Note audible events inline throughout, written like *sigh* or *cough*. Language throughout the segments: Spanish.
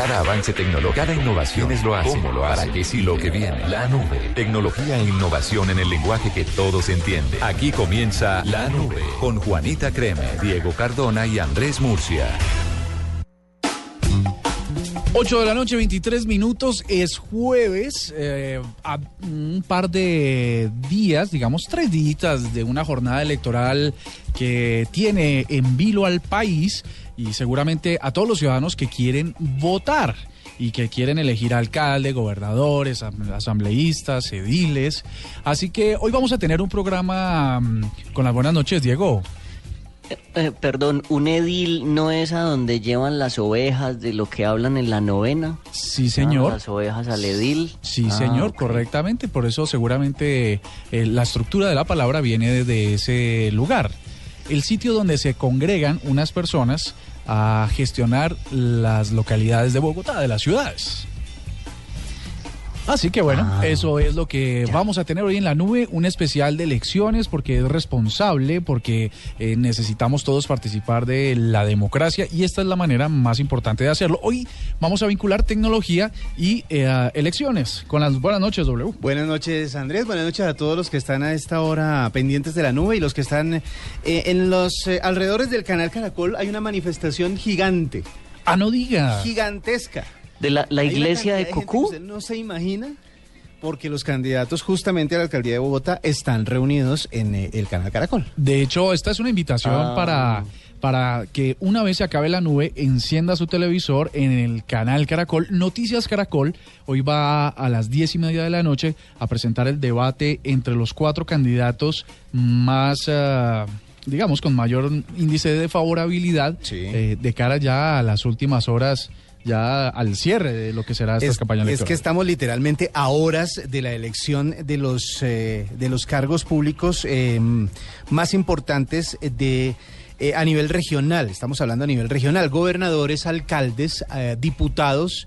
Cada avance tecnológico, cada innovación es lo hace. ¿Cómo lo hace? Para que sí lo que viene. La nube. Tecnología e innovación en el lenguaje que todos entienden. Aquí comienza La Nube con Juanita Creme, Diego Cardona y Andrés Murcia. 8 de la noche, 23 minutos, es jueves, eh, a un par de días, digamos tres días de una jornada electoral que tiene en vilo al país y seguramente a todos los ciudadanos que quieren votar y que quieren elegir alcalde, gobernadores, asambleístas, ediles. Así que hoy vamos a tener un programa mm, con las buenas noches, Diego. Eh, perdón, ¿un edil no es a donde llevan las ovejas de lo que hablan en la novena? Sí, señor. las ovejas al edil. Sí, ah, señor, correctamente. Por eso seguramente eh, la estructura de la palabra viene desde ese lugar. El sitio donde se congregan unas personas a gestionar las localidades de Bogotá, de las ciudades. Así que bueno, ah. eso es lo que vamos a tener hoy en la nube, un especial de elecciones porque es responsable, porque eh, necesitamos todos participar de la democracia y esta es la manera más importante de hacerlo. Hoy vamos a vincular tecnología y eh, elecciones con las buenas noches, W. Buenas noches, Andrés. Buenas noches a todos los que están a esta hora pendientes de la nube y los que están eh, en los alrededores del canal Caracol. Hay una manifestación gigante. Ah, no diga. Gigantesca de la, iglesia de Cocú. no se imagina porque los candidatos justamente a la alcaldía de Bogotá están reunidos en eh, el canal Caracol. De hecho, esta es una invitación ah. para para que una vez se acabe la nube, encienda su televisor en el canal Caracol, Noticias Caracol. Hoy va a las diez y media de la noche a presentar el debate entre los cuatro candidatos más, ah, digamos, con mayor índice de favorabilidad eh, de cara ya a las últimas horas ya al cierre de lo que será esta campaña electoral. Es que estamos literalmente a horas de la elección de los, eh, de los cargos públicos em, más importantes de... Eh, a nivel regional, estamos hablando a nivel regional, gobernadores, alcaldes, eh, diputados,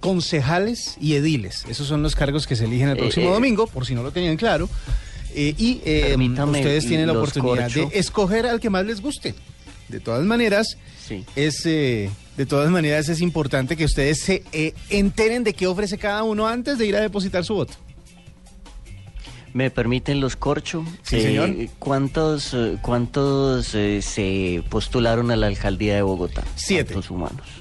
concejales y ediles. Esos son los cargos que se eligen el próximo domingo, por si no lo tenían claro. y ustedes tienen la oportunidad de escoger al que más les guste. De todas maneras, es de todas maneras, es importante que ustedes se eh, enteren de qué ofrece cada uno antes de ir a depositar su voto. ¿Me permiten los corcho? Sí, señor. Eh, ¿Cuántos, eh, cuántos se postularon a la alcaldía de Bogotá? Siete. ¿Cuántos humanos?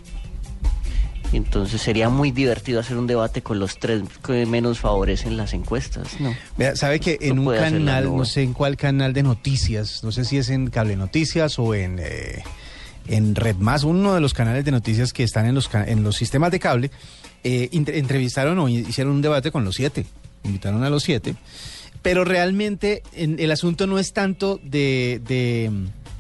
Entonces sería muy divertido hacer un debate con los tres que menos favorecen las encuestas. No. sabe que en un canal, no sé en cuál canal de noticias, no sé si es en Cable Noticias o en en Red Más, uno de los canales de noticias que están en los, en los sistemas de cable, eh, entrevistaron o hicieron un debate con los siete, invitaron a los siete, pero realmente el asunto no es tanto de, de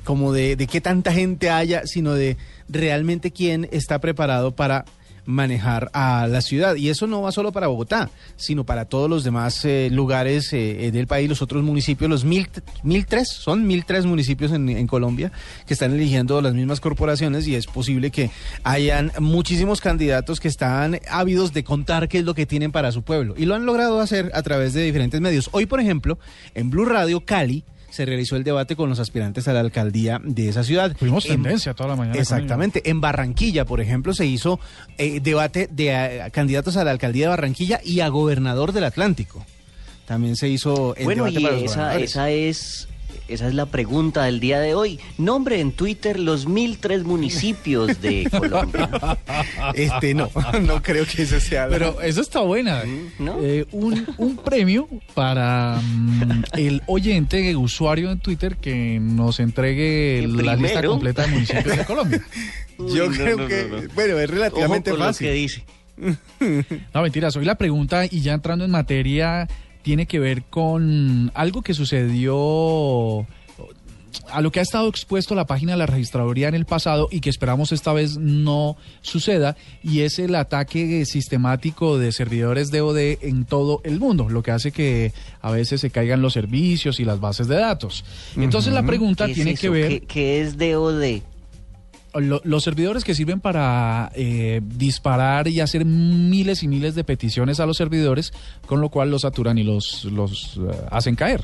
como de, de qué tanta gente haya, sino de realmente quién está preparado para manejar a la ciudad. Y eso no va solo para Bogotá, sino para todos los demás eh, lugares eh, eh, del país, los otros municipios, los mil, mil tres, son mil tres municipios en, en, Colombia que están eligiendo las mismas corporaciones y es posible que hayan muchísimos candidatos que están ávidos de contar qué es lo que tienen para su pueblo. Y lo han logrado hacer a través de diferentes medios. Hoy, por ejemplo, en Blue Radio Cali, se realizó el debate con los aspirantes a la alcaldía de esa ciudad. Fuimos tendencia toda la mañana. Exactamente. En Barranquilla, por ejemplo, se hizo eh, debate de eh, candidatos a la alcaldía de Barranquilla y a gobernador del Atlántico. También se hizo el bueno, y esa, esa es esa es la pregunta del día de hoy. Nombre en Twitter los mil tres municipios de *laughs* Colombia. Este no, *laughs* no creo que eso sea. Pero eso está buena. ¿No? Eh, un, premio para mm, el oyente, usuario en Twitter que nos entregue la lista completa de municipios de Colombia. *laughs* Yo creo que, bueno, es relativamente fácil. Lo que dice. No, mentira, soy la pregunta y ya entrando en materia tiene que ver con algo que sucedió a lo que ha estado expuesto la página de la registraduría en el pasado y que esperamos esta vez no suceda, y es el ataque sistemático de servidores DoD en todo el mundo, lo que hace que a veces se caigan los servicios y las bases de datos. Entonces la pregunta tiene que ver... ¿Qué, ¿Qué, es DoD? Los servidores que sirven para eh, disparar y hacer miles y miles de peticiones a los servidores, con lo cual los saturan y los, los eh, hacen caer.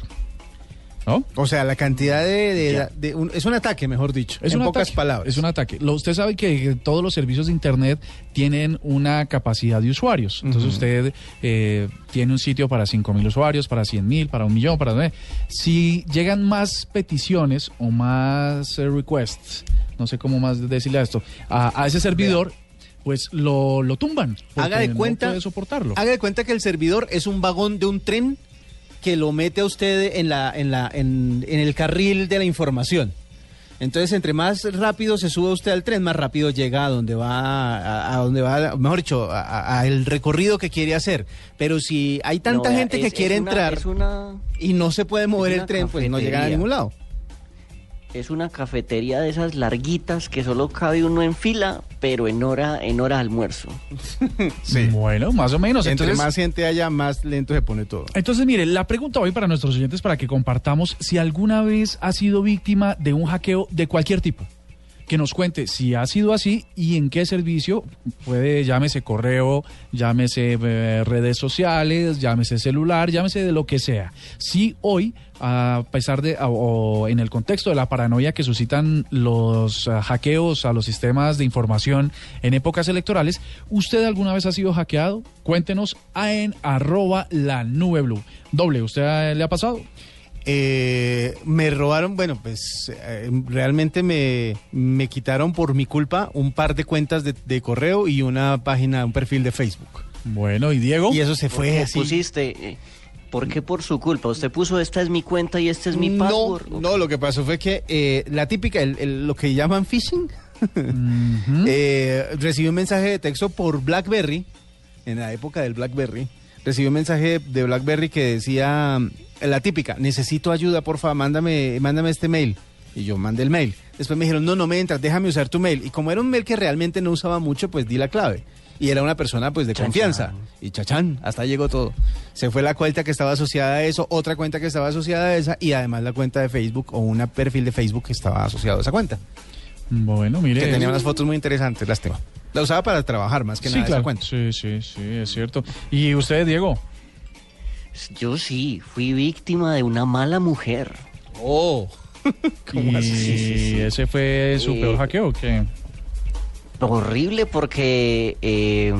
¿No? O sea, la cantidad de... es un ataque, mejor dicho, es en pocas palabras. Es un ataque. Lo, usted sabe que todos los servicios de Internet tienen una capacidad de usuarios. Entonces usted eh, tiene un sitio para 5.000 usuarios, para 100.000, para un millón, para... Si llegan más peticiones o más eh, requests, no sé cómo más decirle a esto, a, ese servidor... pues lo, lo tumban. Haga de cuenta, soportarlo. Haga de cuenta que el servidor es un vagón de un tren que lo mete a usted en, la, en, la, en, el carril de la información. Entonces, entre más rápido se sube usted al tren, más rápido llega a donde va, a, donde va, mejor dicho, a, el recorrido que quiere hacer. Pero si hay tanta gente que quiere entrar y no se puede mover el tren, pues no llega a ningún lado es una cafetería de esas larguitas que solo cabe uno en fila, pero en hora en hora de almuerzo. *laughs* sí. Bueno, más o menos. Entre más gente haya, más lento se pone todo. Entonces, mire, la pregunta hoy para nuestros oyentes para que compartamos si alguna vez ha sido víctima de un hackeo de cualquier tipo que nos cuente si ha sido así y en qué servicio, puede llámese correo, llámese eh, redes sociales, llámese celular, llámese de lo que sea. Si hoy, a pesar de, o en el contexto de la paranoia que suscitan los eh, hackeos a los sistemas de información en épocas electorales, ¿usted alguna vez ha sido hackeado? Cuéntenos en arroba la nube blue. Doble, ¿usted le ha pasado? Eh, me robaron, bueno, pues eh, realmente me, me, quitaron por mi culpa un par de cuentas de, correo y una página, un perfil de Facebook. Bueno, ¿y Diego? Y eso se fue así. pusiste? Eh, ¿Por qué por su culpa? ¿Usted puso esta es mi cuenta y este es mi password? No, lo que pasó fue que la típica, lo que llaman phishing, *laughs* recibí un mensaje de texto por BlackBerry, en la época del BlackBerry, recibí un mensaje de BlackBerry que decía la típica, necesito ayuda, por favor, mándame, mándame este mail. Y yo mandé el mail. Después me dijeron, no, no me entras, déjame usar tu mail. Y como era un mail que realmente no usaba mucho, pues di la clave. Y era una persona pues de confianza. Y chachán, hasta llegó todo. Se fue la cuenta que estaba asociada a eso, otra cuenta que estaba asociada a esa y además la cuenta de Facebook o un perfil de Facebook que estaba asociado a esa cuenta. Bueno, mire. Que tenía unas fotos muy interesantes, lástima. La usaba para trabajar más que nada esa cuenta. Sí, sí, sí, es cierto. ¿Y usted, Diego? Yo sí, fui víctima de una mala mujer. Oh. *laughs* ¿Cómo así? ¿Y ese fue su peor eh, hackeo o qué? Horrible porque eh,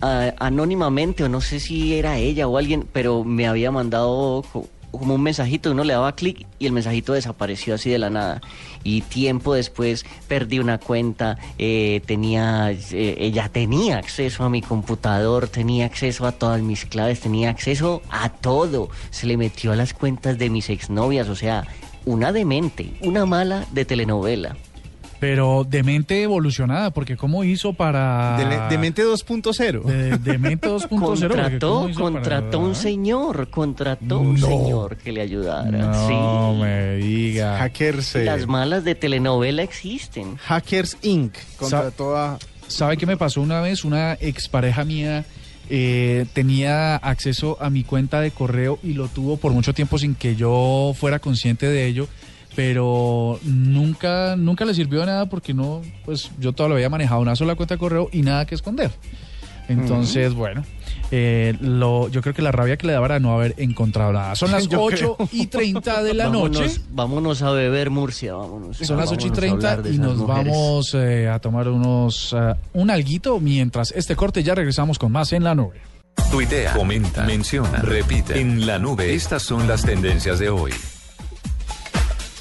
anónimamente, o no sé si era ella o alguien, pero me había mandado como un mensajito, uno le daba clic y el mensajito desapareció así de la nada. Y tiempo después perdí una cuenta, eh, tenía, eh, ella tenía acceso a mi computador, tenía acceso a todas mis claves, tenía acceso a todo. Se le metió a las cuentas de mis exnovias, o sea, una demente, una mala de telenovela. Pero de mente evolucionada, porque ¿cómo hizo para...? De, mente 2.0. De, de, mente 2.0. contrató, contrató un señor, contrató un señor que le ayudara. No me diga. Hackers... Eh, Las malas de telenovela existen. Hackers Inc. Contrató a... ¿Sabe qué me pasó una vez? Una expareja mía... Eh, tenía acceso a mi cuenta de correo y lo tuvo por mucho tiempo sin que yo fuera consciente de ello pero nunca, nunca le sirvió de nada porque no, pues yo todavía había manejado una sola cuenta de correo y nada que esconder. Entonces, bueno, eh, lo, yo creo que la rabia que le daba era no haber encontrado nada. Son *laughs* las 8 y 30 de la noche. Vámonos a beber Murcia, vámonos. Son las 8 y 30 y nos vamos eh, a tomar unos uh, un alguito mientras este corte ya regresamos con más en la nube. Tuitea, comenta, menciona, repite. En la nube, estas son las tendencias de hoy.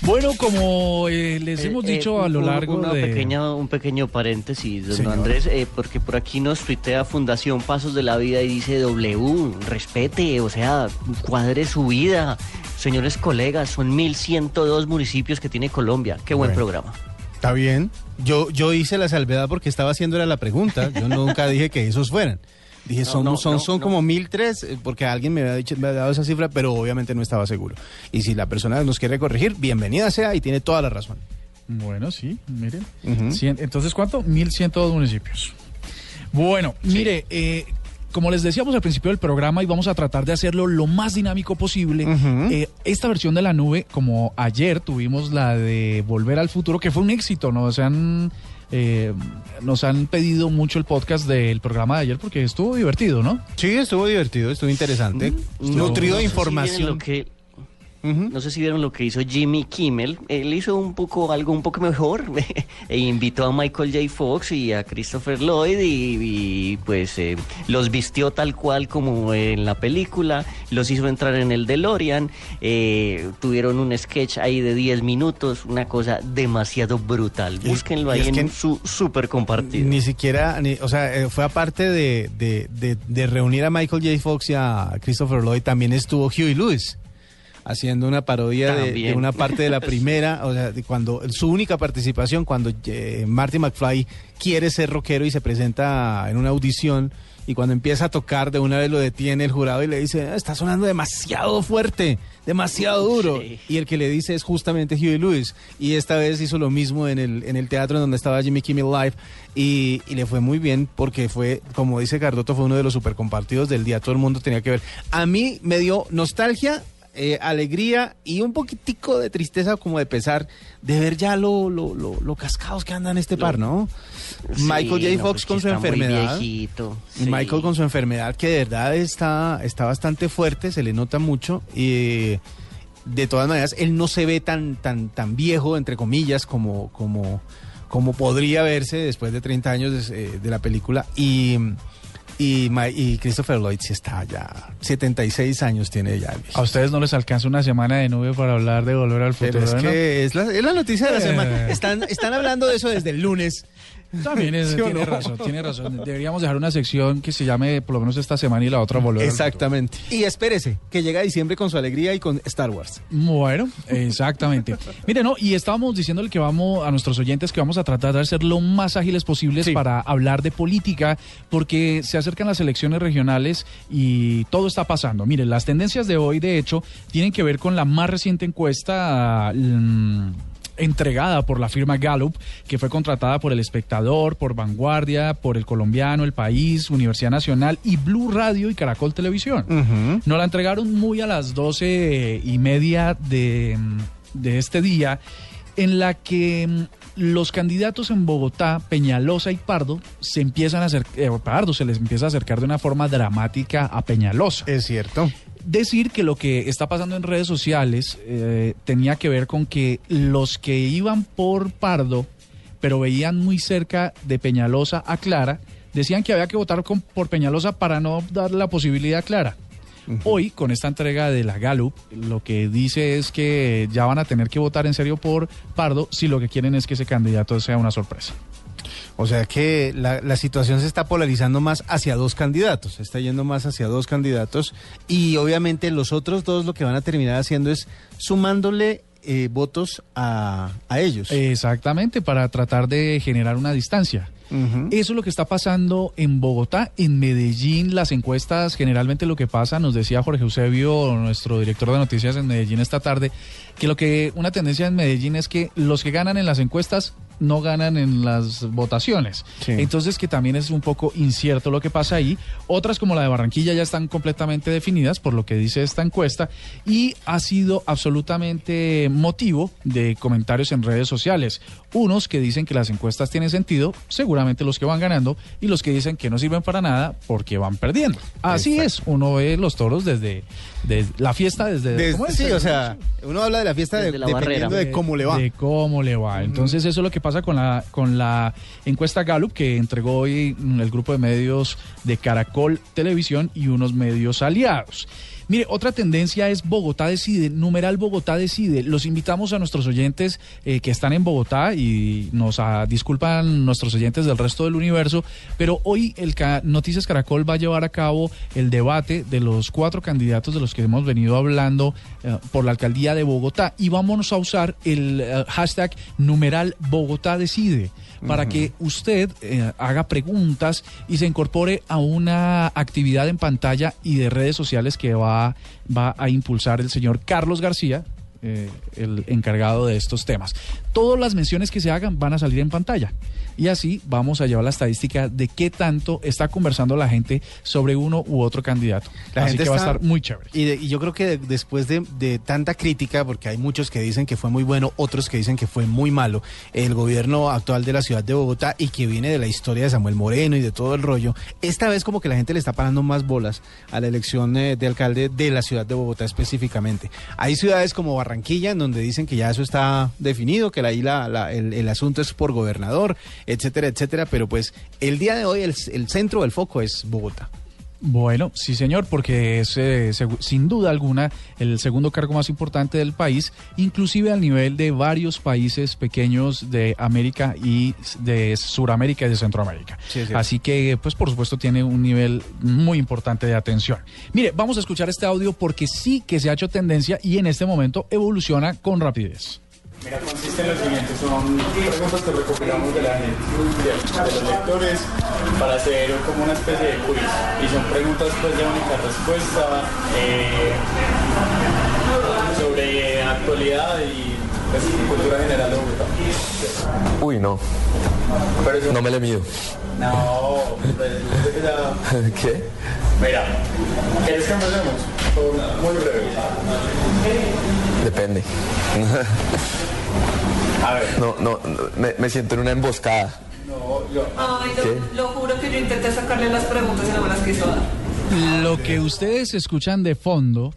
Bueno, como eh, les eh, hemos eh, dicho a lo largo una de... Pequeña, un pequeño paréntesis, don Andrés, porque por aquí nos tuitea Fundación Pasos de la Vida y dice W, respete, o sea, cuadre su vida. Señores colegas, son 1.102 municipios que tiene Colombia. Qué buen programa. Está bien. Yo, yo hice la salvedad porque estaba haciendo la pregunta. Yo nunca dije que esos fueran. Dije, son, son, son como mil tres, eh, porque alguien me había, dicho, me había dado esa cifra, pero obviamente no estaba seguro. Y si la persona nos quiere corregir, bienvenida sea y tiene toda la razón. Bueno, sí, miren. entonces, ¿cuánto? 1102 municipios. Bueno, mire, eh, como les decíamos al principio del programa, y vamos a tratar de hacerlo lo más dinámico posible, eh, esta versión de la nube, como ayer tuvimos la de Volver al Futuro, que fue un éxito, ¿no? O sea, eh, nos han pedido mucho el podcast del programa de ayer porque estuvo divertido, ¿no? Sí, estuvo divertido, estuvo interesante, mm, nutrido de información. que, No sé si vieron lo que hizo Jimmy Kimmel. Él hizo un poco algo un poco mejor *laughs* e invitó a Michael J. Fox y a Christopher Lloyd y, pues eh, los vistió tal cual como en la película, los hizo entrar en el DeLorean, eh, tuvieron un sketch ahí de 10 minutos, una cosa demasiado brutal. Búsquenlo ahí en su super compartido. Ni siquiera, o sea, eh, fue aparte de, de reunir a Michael J. Fox y a Christopher Lloyd, también estuvo Huey Lewis haciendo una parodia de, una parte de la *laughs* primera, o sea, de cuando su única participación cuando eh, Marty McFly quiere ser rockero y se presenta en una audición y cuando empieza a tocar de una vez lo detiene el jurado y le dice, ah, está sonando demasiado fuerte, demasiado duro. Y el que le dice es justamente Huey Lewis. Y esta vez hizo lo mismo en el, en el teatro en donde estaba Jimmy Kimmel Live y, y le fue muy bien porque fue, como dice Cardoto, fue uno de los super compartidos del día. Todo el mundo tenía que ver. A mí me dio nostalgia eh, alegría y un poquitico de tristeza como de pesar de ver ya lo, lo, lo, cascados que andan este par, ¿no? Michael J. Fox con su enfermedad. Michael con su enfermedad que de verdad está, está bastante fuerte, se le nota mucho y de todas maneras él no se ve tan, tan, tan viejo, entre comillas, como, como, como podría verse después de 30 años de, eh, de la película. Y y, y Christopher Lloyd sí está ya, 76 años tiene ya. A ustedes no les alcanza una semana de nube para hablar de Volver al Futuro. es que es, la, es la, noticia de la semana. *laughs* Están, están hablando de eso desde el lunes. También tiene razón, tiene razón. Deberíamos dejar una sección que se llame por lo menos esta semana y la otra volver. Exactamente. Y espérese, que llega diciembre con su alegría y con Star Wars. Bueno, exactamente. Mire, no, y estábamos diciéndole que vamos a nuestros oyentes que vamos a tratar de ser lo más ágiles posibles para hablar de política, porque se acercan las elecciones regionales y todo está pasando. Mire, las tendencias de hoy, de hecho, tienen que ver con la más reciente encuesta. Mm, entregada por la firma Gallup, que fue contratada por El Espectador, por Vanguardia, por El Colombiano, El País, Universidad Nacional y Blue Radio y Caracol Televisión. Nos la entregaron muy a las doce y media de, este día, en la que mm, los candidatos en Bogotá, Peñalosa y Pardo, se empiezan a acercar, eh, Pardo se les empieza a acercar de una forma dramática a Peñalosa. Es cierto decir que lo que está pasando en redes sociales eh, tenía que ver con que los que iban por Pardo, pero veían muy cerca de Peñalosa a Clara, decían que había que votar por Peñalosa para no dar la posibilidad a Clara. Hoy, con esta entrega de la Gallup, lo que dice es que ya van a tener que votar en serio por Pardo si lo que quieren es que ese candidato sea una sorpresa. O sea que la, situación se está polarizando más hacia dos candidatos, se está yendo más hacia dos candidatos y obviamente los otros dos lo que van a terminar haciendo es sumándole eh, votos a, a ellos. Exactamente, para tratar de generar una distancia. Eso es lo que está pasando en Bogotá, en Medellín, las encuestas, generalmente lo que pasa, nos decía Jorge Eusebio, nuestro director de noticias en Medellín esta tarde, que lo que una tendencia en Medellín es que los que ganan en las encuestas no ganan en las votaciones. Entonces que también es un poco incierto lo que pasa ahí. Otras como la de Barranquilla ya están completamente definidas por lo que dice esta encuesta y ha sido absolutamente motivo de comentarios en redes sociales. Unos que dicen que las encuestas tienen sentido, seguramente los que van ganando, y los que dicen que no sirven para nada porque van perdiendo. Así es, uno ve los toros desde, la fiesta desde... sí, o sea, uno habla de la fiesta de, la dependiendo de cómo le va. De cómo le va. Entonces eso es lo que pasa con la, con la encuesta Gallup que entregó hoy el grupo de medios de Caracol Televisión y unos medios aliados. Mire, otra tendencia es Bogotá decide, numeral Bogotá decide. Los invitamos a nuestros oyentes eh, que están en Bogotá y nos ah, disculpan nuestros oyentes del resto del universo, pero hoy el Noticias Caracol va a llevar a cabo el debate de los cuatro candidatos de los que hemos venido hablando eh, por la alcaldía de Bogotá y vamos a usar el eh, hashtag numeral Bogotá decide para que usted eh, haga preguntas y se incorpore a una actividad en pantalla y de redes sociales que va, va a impulsar el señor Carlos García, eh, el encargado de estos temas. Todas las menciones que se hagan van a salir en pantalla. Y así vamos a llevar la estadística de qué tanto está conversando la gente sobre uno u otro candidato. La así gente que va a estar muy chévere. Y, yo creo que después de, de, tanta crítica, porque hay muchos que dicen que fue muy bueno, otros que dicen que fue muy malo, el gobierno actual de la ciudad de Bogotá y que viene de la historia de Samuel Moreno y de todo el rollo, esta vez como que la gente le está parando más bolas a la elección eh, de alcalde de la ciudad de Bogotá específicamente. Hay ciudades como Barranquilla en donde dicen que ya eso está definido, que ahí la, el, asunto es por gobernador, etcétera, etcétera, pero pues el día de hoy el, el centro del foco es Bogotá. Bueno, sí señor, porque es eh, sin duda alguna el segundo cargo más importante del país, inclusive al nivel de varios países pequeños de América y de Suramérica y de Centroamérica. Así que, pues por supuesto, tiene un nivel muy importante de atención. Mire, vamos a escuchar este audio porque sí que se ha hecho tendencia y en este momento evoluciona con rapidez. Mira, consiste en lo siguiente, son preguntas que recopilamos de la gente, de, los lectores, para hacer como una especie de quiz. Y son preguntas pues de única respuesta eh, sobre actualidad y pues, cultura general de Bogotá. Uy, no. No me le mido. No, pues, ya... *laughs* ¿Qué? Mira, ¿quieres que empecemos? Muy breve. Depende. *laughs* A ver. No, no, me, siento en una emboscada. No, yo. Ay, lo, lo, juro que yo intenté sacarle las preguntas y no me las quiso dar. Lo que ustedes escuchan de fondo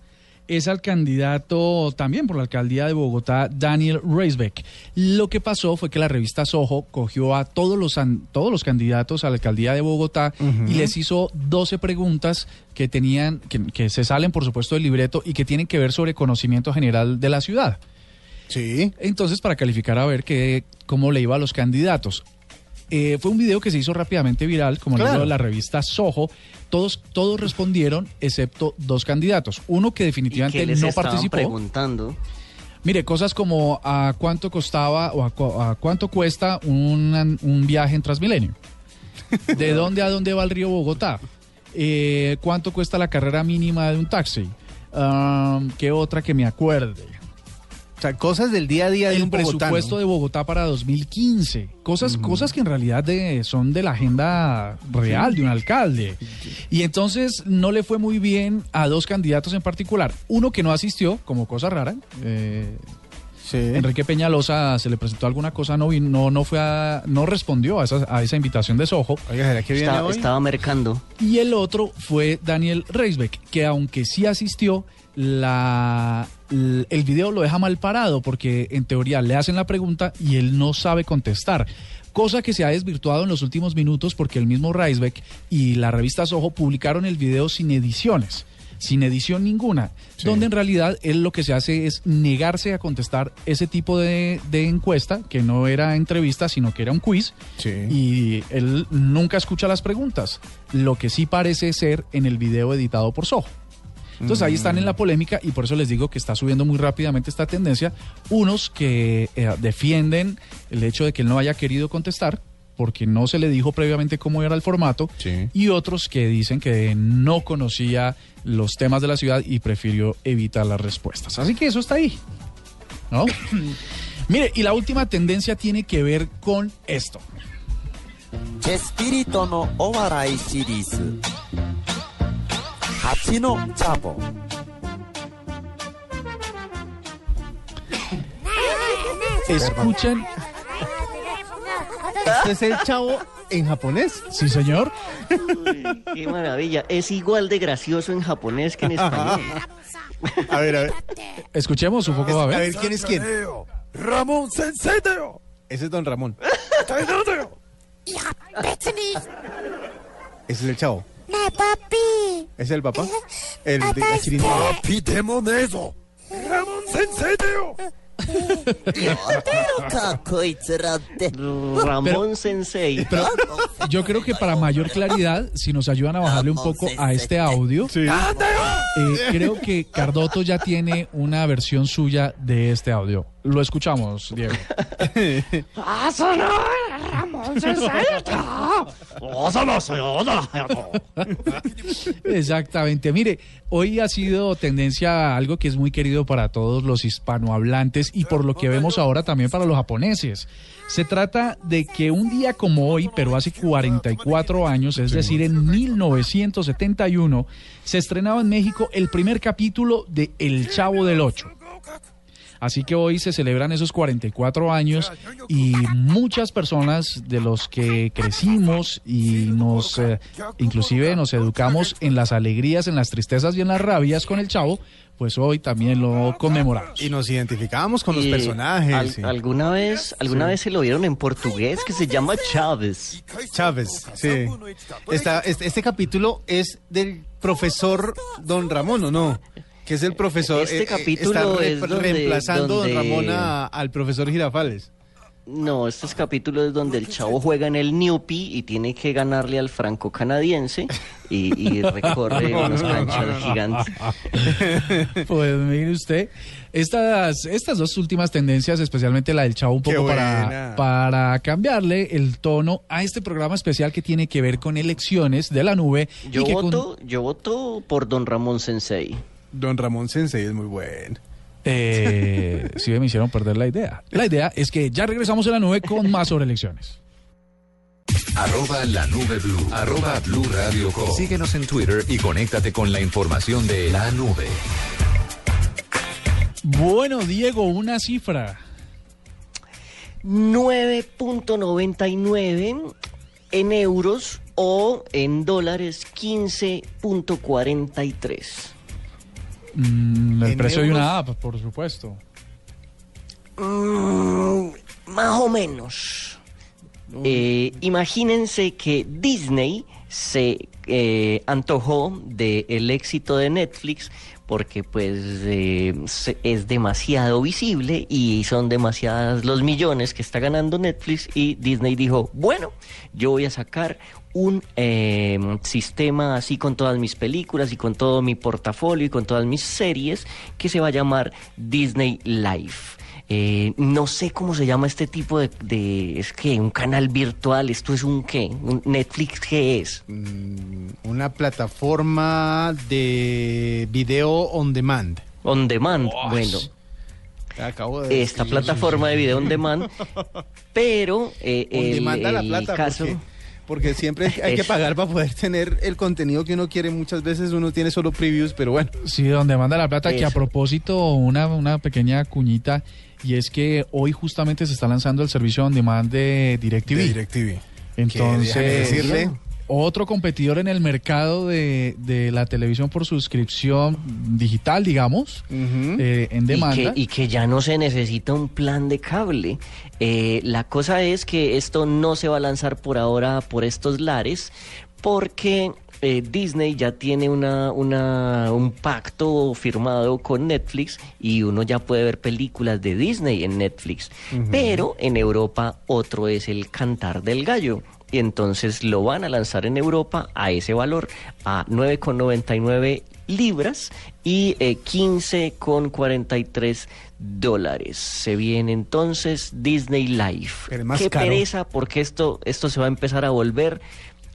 es al candidato también por la alcaldía de Bogotá, Daniel Reisbeck. Lo que pasó fue que la revista Soho cogió a todos los, todos los candidatos a la alcaldía de Bogotá y les hizo 12 preguntas que tenían, que, se salen por supuesto del libreto y que tienen que ver sobre conocimiento general de la ciudad. Sí. Entonces, para calificar a ver qué, cómo le iba a los candidatos. Eh, fue un video que se hizo rápidamente viral, como claro. lo la revista Soho. Todos, todos respondieron, excepto dos candidatos. Uno que definitivamente no participó. preguntando? Mire, cosas como a cuánto costaba o a, cuánto cuesta un, un, viaje en Transmilenio. ¿De *laughs* dónde a dónde va el río Bogotá? Eh, ¿Cuánto cuesta la carrera mínima de un taxi? Ah, ¿Qué otra que me acuerde? O sea, cosas del día a día de un presupuesto de Bogotá para 2015. Cosas, cosas que en realidad de, son de la agenda real de un alcalde. Y entonces no le fue muy bien a dos candidatos en particular. Uno que no asistió, como cosa rara. Eh, Enrique Peñalosa se le presentó alguna cosa, no no, no fue no respondió a esa, a esa invitación de Soho. estaba mercando. Y el otro fue Daniel Reisbeck, que aunque sí asistió, la, el video lo deja mal parado porque en teoría le hacen la pregunta y él no sabe contestar. Cosa que se ha desvirtuado en los últimos minutos porque el mismo Reisbeck y la revista Soho publicaron el video sin ediciones sin edición ninguna, donde en realidad él lo que se hace es negarse a contestar ese tipo de, de encuesta, que no era entrevista, sino que era un quiz, y él nunca escucha las preguntas, lo que sí parece ser en el video editado por Soho. Entonces ahí están en la polémica y por eso les digo que está subiendo muy rápidamente esta tendencia. Unos que eh, defienden el hecho de que él no haya querido contestar porque no se le dijo previamente cómo era el formato y otros que dicen que no conocía los temas de la ciudad y prefirió evitar las respuestas. Así que eso está ahí. ¿No? *coughs* Mire, y la última tendencia tiene que ver con esto. Espíritu no Hachino Chapo. Escuchen. ¿Este es el chavo en japonés? Sí, señor. qué maravilla. Es igual de gracioso en japonés que en español. A ver, a ver. Escuchemos un poco, a ver. A ver, ¿quién es quién? Ramón Sensei. Ese es Don Ramón. Ese es el chavo. ¡No, papi! ¿Es el papá? El de la. ¡Ramón Sensei! Ramón Sensei. Pero yo creo que para mayor claridad, si nos ayudan a bajarle un poco a este audio, eh, creo que Cardoto ya tiene una versión suya de este audio. Lo escuchamos, Diego. *laughs* Ramón Exactamente. Mire, hoy ha sido tendencia algo que es muy querido para todos los hispanohablantes y por lo que vemos ahora también para los japoneses. Se trata de que un día como hoy, pero hace 44 años, es decir, en 1971, se estrenaba en México el primer capítulo de El Chavo del Ocho. Así que hoy se celebran esos 44 años y muchas personas de los que crecimos y nos, eh, inclusive nos educamos en las alegrías, en las tristezas y en las rabias con el chavo, pues hoy también lo conmemoramos. Y nos identificamos con los personajes. ¿Alguna vez alguna vez se lo vieron en portugués que se llama Chávez? Chávez, sí. este, este capítulo es del profesor Don Ramón, ¿o no? Que es el profesor. Este eh, eh, capítulo está reemplazando Don Ramón al profesor Girafales. No, este capítulo es donde el chavo juega en el Newpi y tiene que ganarle al franco canadiense y, recorre *laughs* unas canchas gigantes. *laughs* Pues mire usted, estas, estas dos últimas tendencias, especialmente la del chavo, un poco para, para cambiarle el tono a este programa especial que tiene que ver con elecciones de la nube. Yo, voto, yo voto por don Ramón Sensei. Don Ramón Sensei es muy bueno. Eh, sí, me hicieron perder la idea. La idea es que ya regresamos a la nube con más sobre elecciones. Arroba la nube blue. Arroba blue radio Síguenos en Twitter y conéctate con la información de la nube. Bueno, Diego, una cifra. 9.99 en euros o en dólares 15.43. Mm, el precio de una app, por supuesto. Mm, más o menos. Eh, imagínense que Disney se eh, antojó del éxito de Netflix porque pues eh, es demasiado visible y son demasiados los millones que está ganando Netflix y Disney dijo, bueno, yo voy a sacar un em, sistema así con todas mis películas y con todo mi portafolio y con todas mis series que se va a llamar Disney Life. Eh, no sé cómo se llama este tipo de, es que un canal virtual, esto es un qué, un Netflix qué es? Mm, una plataforma de video on demand. On demand, bueno. Acabo de esta plataforma de video on demand, *laughs* pero eh, el, la plata, caso porque siempre hay que pagar para poder tener el contenido que uno quiere. Muchas veces uno tiene solo previews, pero bueno. Sí, donde manda la plata, que a propósito, una, una pequeña cuñita, y es que hoy justamente se está lanzando el servicio on demand de DirecTV. De DirecTV. Entonces, decirle otro competidor en el mercado de, la televisión por suscripción digital, digamos, eh, en demanda. Y que, ya no se necesita un plan de cable. Eh, la cosa es que esto no se va a lanzar por ahora por estos lares, porque eh, Disney ya tiene una, una, un pacto firmado con Netflix y uno ya puede ver películas de Disney en Netflix. Pero en Europa otro es el cantar del gallo y entonces lo van a lanzar en Europa a ese valor, a 9,99 libras y eh, 15,43 dólares. Se viene entonces Disney Life. Qué pereza porque esto, esto se va a empezar a volver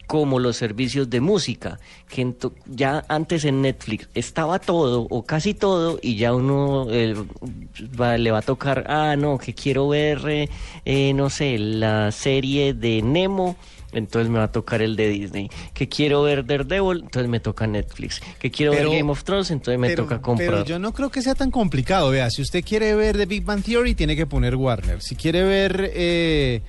como los servicios de música, que ya antes en Netflix estaba todo o casi todo y ya uno eh, le va a tocar, ah, no, que quiero ver, eh, eh, no sé, la serie de Nemo entonces me va a tocar el de Disney. Que quiero ver Daredevil, entonces me toca Netflix. Que quiero ver Game of Thrones, entonces me toca comprar. Pero yo no creo que sea tan complicado. Vea, si usted quiere ver The Big Bang Theory, tiene que poner Warner. Si quiere ver eh,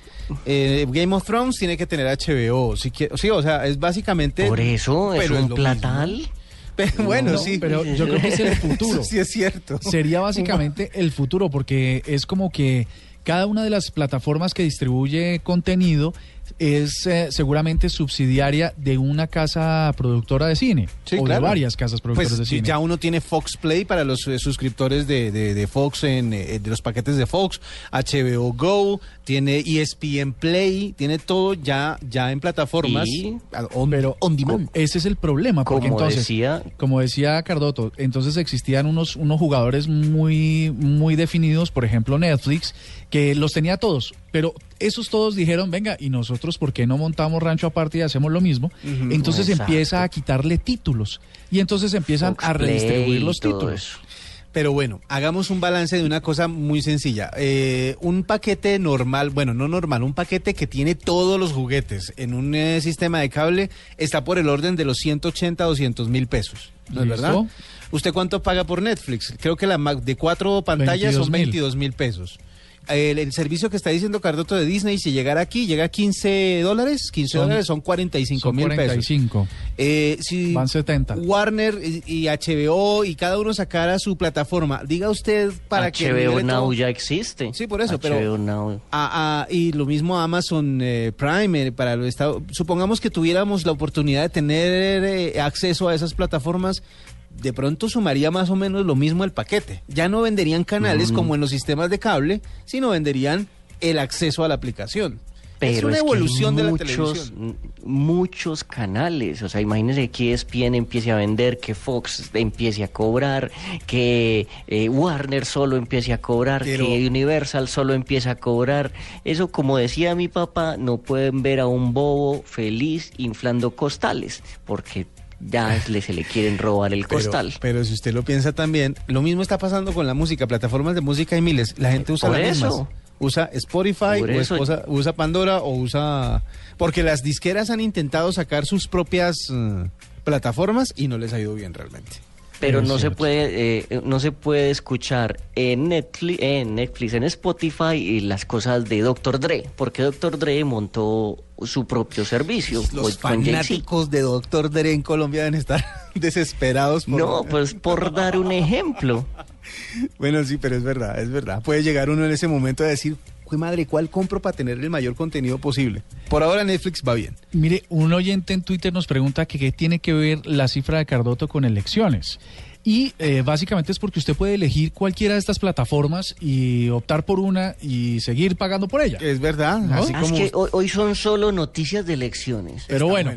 eh, Game of Thrones, tiene que tener HBO. Si quiere, sí, o sea, es básicamente. Por eso, es un platal. Pero, bueno, sí. Pero yo creo que es el futuro. *laughs* sí, es cierto. Sería básicamente el futuro, porque es como que cada una de las plataformas que distribuye contenido es eh, seguramente subsidiaria de una casa productora de cine o de varias casas productoras pues, de cine. Ya uno tiene Fox Play para los eh, suscriptores de, de, Fox en eh, de los paquetes de Fox, HBO Go, tiene ESPN Play, tiene todo ya ya en plataformas, pero on demand. Ese es el problema, porque como entonces, decía, como decía Cardoto, entonces existían unos unos jugadores muy muy definidos, por ejemplo Netflix que los tenía todos, pero esos todos dijeron, venga, y nosotros, ¿por qué no montamos rancho aparte y hacemos lo mismo? entonces empieza a quitarle títulos y entonces empiezan a redistribuir los títulos. Pero bueno, hagamos un balance de una cosa muy sencilla. Eh, un paquete normal, bueno, no normal, un paquete que tiene todos los juguetes en un eh, sistema de cable está por el orden de los 180 a 200 mil pesos. ¿No es verdad? ¿Usted cuánto paga por Netflix? Creo que la de cuatro pantallas son 22 mil pesos el, servicio que está diciendo Cardoto de Disney, si llegara aquí, llega a 15 dólares, 15 dólares son 45 mil pesos. 45. Eh, si Van 70. Warner y, HBO y cada uno sacara su plataforma, diga usted para que... HBO Now ya existe. Sí, por eso, pero... Now. y lo mismo Amazon eh, Prime, eh, para los Estados... Supongamos que tuviéramos la oportunidad de tener eh, acceso a esas plataformas de pronto sumaría más o menos lo mismo el paquete. Ya no venderían canales como en los sistemas de cable, sino venderían el acceso a la aplicación. Pero es una evolución de la televisión. Muchos canales, o sea, imagínense que ESPN empiece a vender, que Fox empiece a cobrar, que eh, Warner solo empiece a cobrar, que Universal solo empiece a cobrar. Eso, como decía mi papá, no pueden ver a un bobo feliz inflando costales, porque ya le, se le quieren robar el costal. Pero, si usted lo piensa también, lo mismo está pasando con la música, plataformas de música hay miles. La gente usa las mismas. Usa Spotify, o usa, Pandora o usa... Porque las disqueras han intentado sacar sus propias mm, plataformas y no les ha ido bien realmente pero no se puede eh, no se puede escuchar en Netflix, en Netflix, en Spotify y las cosas de Dr. Dre, porque Dr. Dre montó su propio servicio. Los fanáticos de Dr. Dre en Colombia deben estar *laughs* desesperados. No, pues por dar un ejemplo. *laughs* bueno, sí, pero es verdad, es verdad. Puede llegar uno en ese momento a decir, madre, ¿cuál compro para tener el mayor contenido posible? Por ahora Netflix va bien. Mire, un oyente en Twitter nos pregunta que qué tiene que ver la cifra de Cardoto con elecciones. Y eh, básicamente es porque usted puede elegir cualquiera de estas plataformas y optar por una y seguir pagando por ella. Es verdad. Así ah, es que hoy, son solo noticias de elecciones. Pero bueno,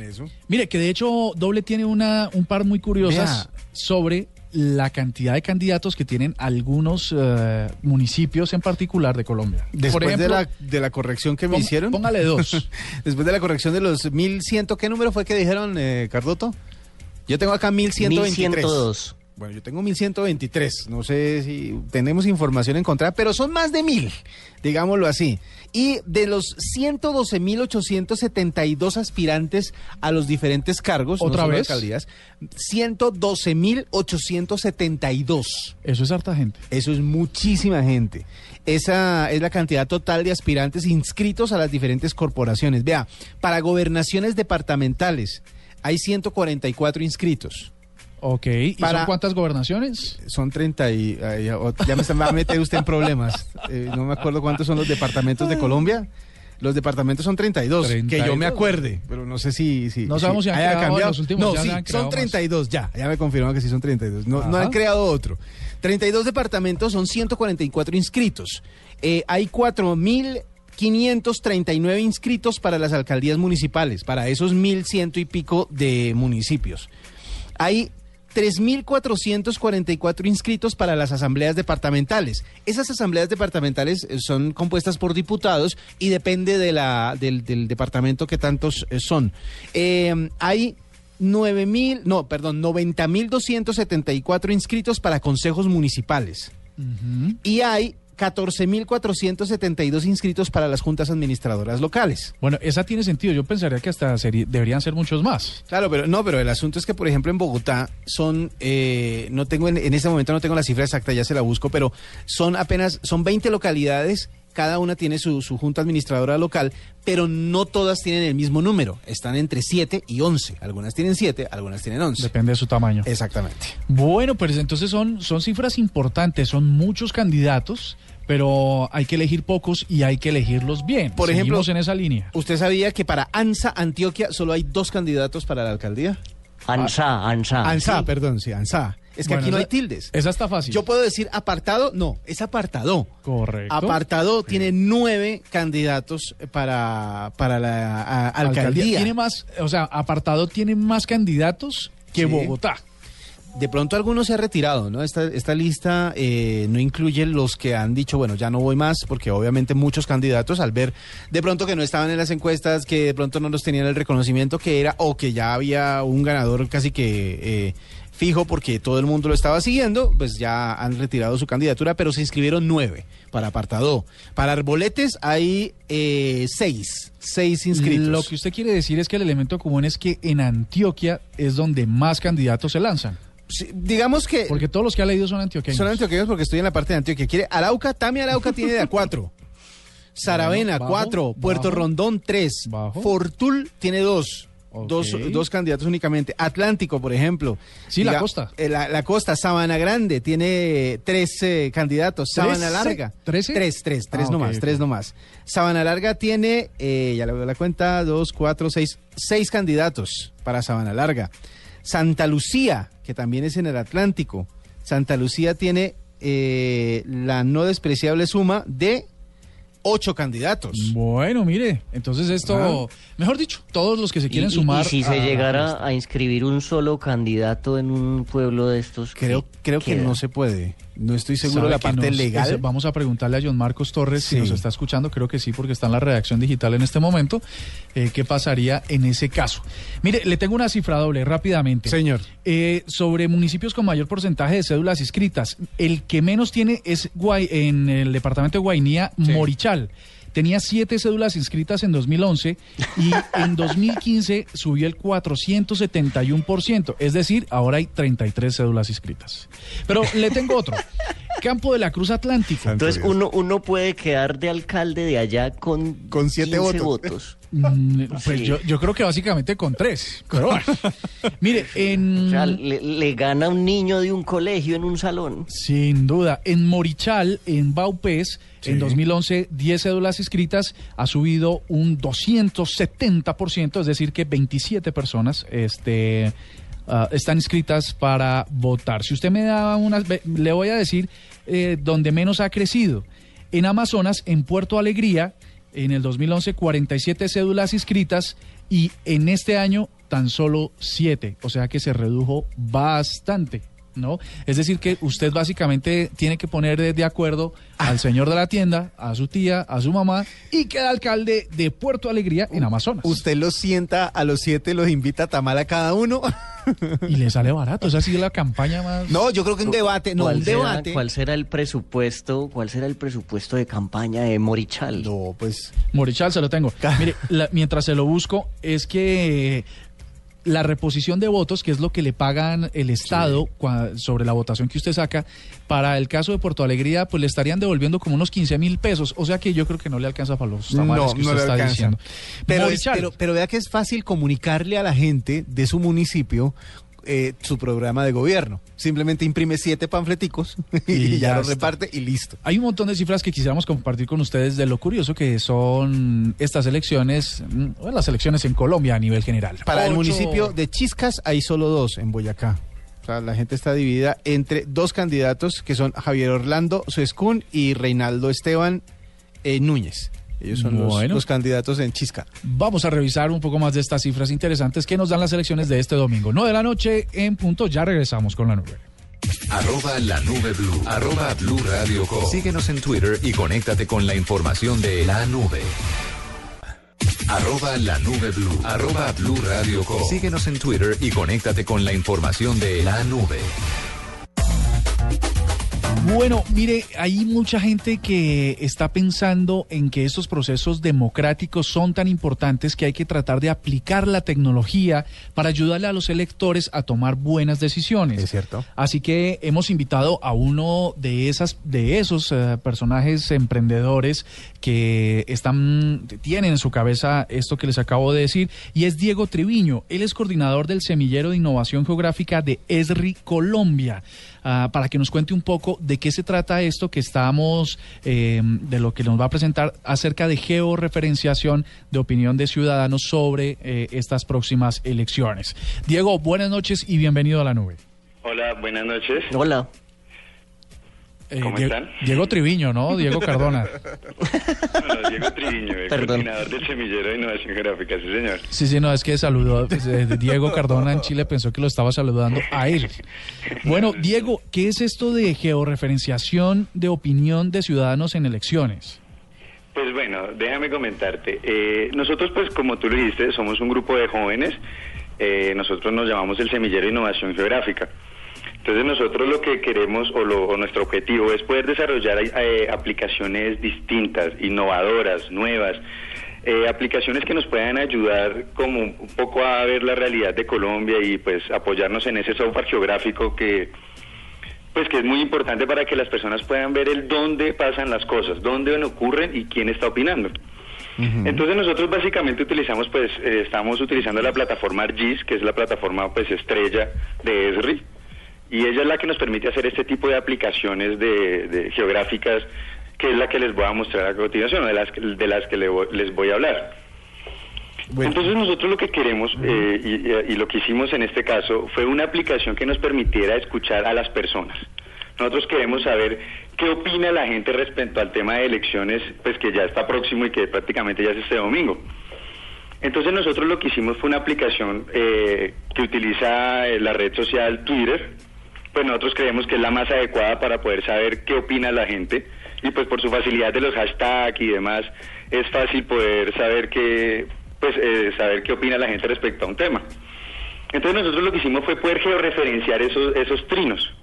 mire que de hecho Doble tiene una, un par muy curiosas sobre la cantidad de candidatos que tienen algunos eh, municipios en particular de Colombia. Después de, la, de la corrección que me hicieron. Póngale dos. *laughs* Después de la corrección de los 1100, ¿qué número fue que dijeron, eh, Cardoto? Yo tengo acá 1123. 1102. Bueno, yo tengo 1123. No sé si tenemos información encontrada, pero son más de mil, digámoslo así. Y de los 112.872 aspirantes a los diferentes cargos, ¿otra no vez? Alcaldías, 112.872. Eso es harta gente. Eso es muchísima gente. Esa es la cantidad total de aspirantes inscritos a las diferentes corporaciones. Vea, para gobernaciones departamentales hay 144 inscritos. Ok, ¿y son cuántas gobernaciones? Son 30 y ya, me va a meter usted en problemas. Eh, no me acuerdo cuántos son los departamentos de Colombia. Los departamentos son 32, que yo me acuerde, pero no sé si... si no sabemos si, han cambiado los últimos. No, sí, son 32 ya, ya me confirman que sí son 32. No, no, han creado otro. 32 departamentos son 144 inscritos. Eh, hay 4.539 inscritos para las alcaldías municipales, para esos 1.100 y pico de municipios. Hay 3.444 inscritos para las asambleas departamentales. Esas asambleas departamentales eh, son compuestas por diputados y depende de la, del, departamento que tantos eh, son. Eh, hay 9.000, no, perdón, 90.274 inscritos para consejos municipales. Y hay 14.472 inscritos para las juntas administradoras locales. Bueno, esa tiene sentido. Yo pensaría que hasta deberían ser muchos más. Claro, pero no, pero el asunto es que, por ejemplo, en Bogotá son, eh, no tengo en, en, este momento no tengo la cifra exacta, ya se la busco, pero son apenas, son 20 localidades cada una tiene su, su, junta administradora local, pero no todas tienen el mismo número. Están entre 7 y 11. Algunas tienen 7, algunas tienen 11. Depende de su tamaño. Exactamente. Bueno, pues entonces son, son cifras importantes, son muchos candidatos pero hay que elegir pocos y hay que elegirlos bien. Por ejemplo, en esa línea. ¿Usted sabía que para ANSA, Antioquia, solo hay dos candidatos para la alcaldía? ANSA, ANSA. ANSA, perdón, sí, ANSA. Es que aquí no hay tildes. Esa está fácil. Yo puedo decir apartado, no, es apartado. Correcto. Apartado tiene nueve candidatos para, para la alcaldía. Tiene más, o sea, apartado tiene más candidatos que Bogotá. de pronto algunos se ha retirado, ¿no? Esta, esta lista eh, no incluye los que han dicho, bueno, ya no voy más, porque obviamente muchos candidatos al ver de pronto que no estaban en las encuestas, que de pronto no los tenían el reconocimiento que era, o que ya había un ganador casi que eh, fijo porque todo el mundo lo estaba siguiendo, pues ya han retirado su candidatura, pero se inscribieron nueve para apartado. Para Arboletes hay eh, seis, seis inscritos. Lo que usted quiere decir es que el elemento común es que en Antioquia es donde más candidatos se lanzan digamos que... Porque todos los que ha leído son antioqueños. Son antioqueños porque estoy en la parte de Antioquia. Quiere Arauca, Tami Arauca tiene de a cuatro. *laughs* Saravena, cuatro. Puerto Rondón, tres. Fortul tiene dos. Dos, candidatos únicamente. Atlántico, por ejemplo. Sí, la costa. Eh, la, costa, Sabana Grande, tiene tres eh, candidatos. Sabana Larga. ¿Tres? Tres, tres, tres ah, nomás, tres nomás. Sabana Larga tiene, eh, ya le doy la cuenta, dos, cuatro, seis, seis candidatos para Sabana Larga. Santa Lucía, que también es en el Atlántico. Santa Lucía tiene eh, la no despreciable suma de ocho candidatos. Bueno, mire, entonces esto, mejor dicho, todos los que se quieren sumar. Y si se llegara a inscribir un solo candidato en un pueblo de estos. Creo, creo que no se puede. No estoy seguro de la parte legal. vamos a preguntarle a John Marcos Torres si nos está escuchando. Creo que sí, porque está en la redacción digital en este momento. Eh, ¿Qué pasaría en ese caso? Mire, le tengo una cifra doble rápidamente. Señor. Eh, sobre municipios con mayor porcentaje de cédulas inscritas. El que menos tiene es Guay, en el departamento de Guainía, Morichal tenía siete cédulas inscritas en 2011 y en 2015 subió el 471%, es decir, ahora hay 33 cédulas inscritas. Pero le tengo otro. Campo de la Cruz Atlántico. Entonces uno, uno puede quedar de alcalde de allá con, con siete votos. Mm, *laughs* pues yo, yo, creo que básicamente con tres. Pero *laughs* Mire, en. le, gana un niño de un colegio en un salón. Sin duda. En Morichal, en Baupés, en 2011, 10 cédulas inscritas, ha subido un 270%, es decir, que 27 personas este, ah, están inscritas para votar. Si usted me da unas. Le voy a decir eh, donde menos ha crecido. En Amazonas, en Puerto Alegría, en el 2011 47 cédulas inscritas y en este año tan solo 7, o sea que se redujo bastante. ¿No? Es decir, que usted básicamente tiene que poner de acuerdo al señor de la tienda, a su tía, a su mamá y queda alcalde de Puerto Alegría en Amazonas. Usted los sienta a los siete, los invita a tamal a cada uno. Y le sale barato, esa ha sido la campaña más... No, yo creo que un debate, no, un debate. ¿Cuál será el presupuesto, cuál será el presupuesto de campaña de Morichal? No, pues... Morichal se lo tengo. Mire, mientras se lo busco, es que la reposición de votos, que es lo que le pagan el Estado sobre la votación que usted saca, para el caso de Puerto Alegría, pues le estarían devolviendo como unos 15 mil pesos. O sea que yo creo que no le alcanza para los tamales que usted está diciendo. Pero, pero, pero vea que es fácil comunicarle a la gente de su municipio eh, su programa de gobierno. Simplemente imprime siete panfleticos *laughs* y, ya, lo reparte y listo. Hay un montón de cifras que quisiéramos compartir con ustedes de lo curioso que son estas elecciones, mm, las elecciones en Colombia a nivel general. Para el municipio de Chiscas hay solo dos en Boyacá. O sea, la gente está dividida entre dos candidatos que son Javier Orlando Suescún y Reinaldo Esteban eh, Núñez. Ellos son los, candidatos en Chisca. Vamos a revisar un poco más de estas cifras interesantes que nos dan las elecciones de este domingo. No de la noche en punto, ya regresamos con la nube. Arroba la nube blue. Arroba blue radio Síguenos en Twitter y conéctate con la información de la nube. Arroba la nube blue. Arroba blue radio Síguenos en Twitter y conéctate con la información de la nube. Bueno, mire, hay mucha gente que está pensando en que estos procesos democráticos son tan importantes que hay que tratar de aplicar la tecnología para ayudarle a los electores a tomar buenas decisiones. Es cierto. Así que hemos invitado a uno de esas de esos eh, personajes emprendedores que están tienen en su cabeza esto que les acabo de decir y es Diego Triviño. Él es coordinador del semillero de innovación geográfica de ESRI Colombia. Ah, para que nos cuente un poco de qué se trata esto que estamos, eh, de lo que nos va a presentar acerca de georreferenciación de opinión de ciudadanos sobre eh, estas próximas elecciones. Diego, buenas noches y bienvenido a la nube. Hola, buenas noches. Hola. Eh, ¿Cómo Die- están? Diego Triviño, ¿no? Diego *laughs* Cardona. No, Diego Triviño, el Perdón. coordinador del semillero de innovación geográfica, sí señor. Sí, sí, no, es que saludó. pues, eh, Diego Cardona en Chile pensó que lo estaba saludando a él. Bueno, Diego, ¿qué es esto de georreferenciación de opinión de ciudadanos en elecciones? Pues bueno, déjame comentarte. Eh, nosotros, pues como tú lo dijiste, somos un grupo de jóvenes. Eh, nosotros nos llamamos el Semillero de Innovación Geográfica. Entonces nosotros lo que queremos o, lo- o nuestro objetivo es poder desarrollar eh, aplicaciones distintas, innovadoras, nuevas, eh, aplicaciones que nos puedan ayudar como un poco a ver la realidad de Colombia y pues apoyarnos en ese software geográfico que pues que es muy importante para que las personas puedan ver el dónde pasan las cosas, dónde ocurren y quién está opinando. Entonces nosotros básicamente utilizamos, pues, eh, estamos utilizando la plataforma ArcGIS, que es la plataforma, pues, estrella de ESRI, y ella es la que nos permite hacer este tipo de aplicaciones de, de geográficas, que es la que les voy a mostrar a continuación, o de las, que- de las que le voy- les voy a hablar. Entonces nosotros lo que queremos eh, y, y- y lo que hicimos en este caso fue una aplicación que nos permitiera escuchar a las personas. Nosotros queremos saber qué opina la gente respecto al tema de elecciones, pues que ya está próximo y que prácticamente ya es este domingo. Entonces nosotros lo que hicimos fue una aplicación eh, que utiliza eh, la red social Twitter. Pues nosotros creemos que es la más adecuada para poder saber qué opina la gente y pues por su facilidad de los hashtags y demás es fácil poder saber qué pues eh, saber qué opina la gente respecto a un tema. Entonces nosotros lo que hicimos fue poder georreferenciar esos esos trinos.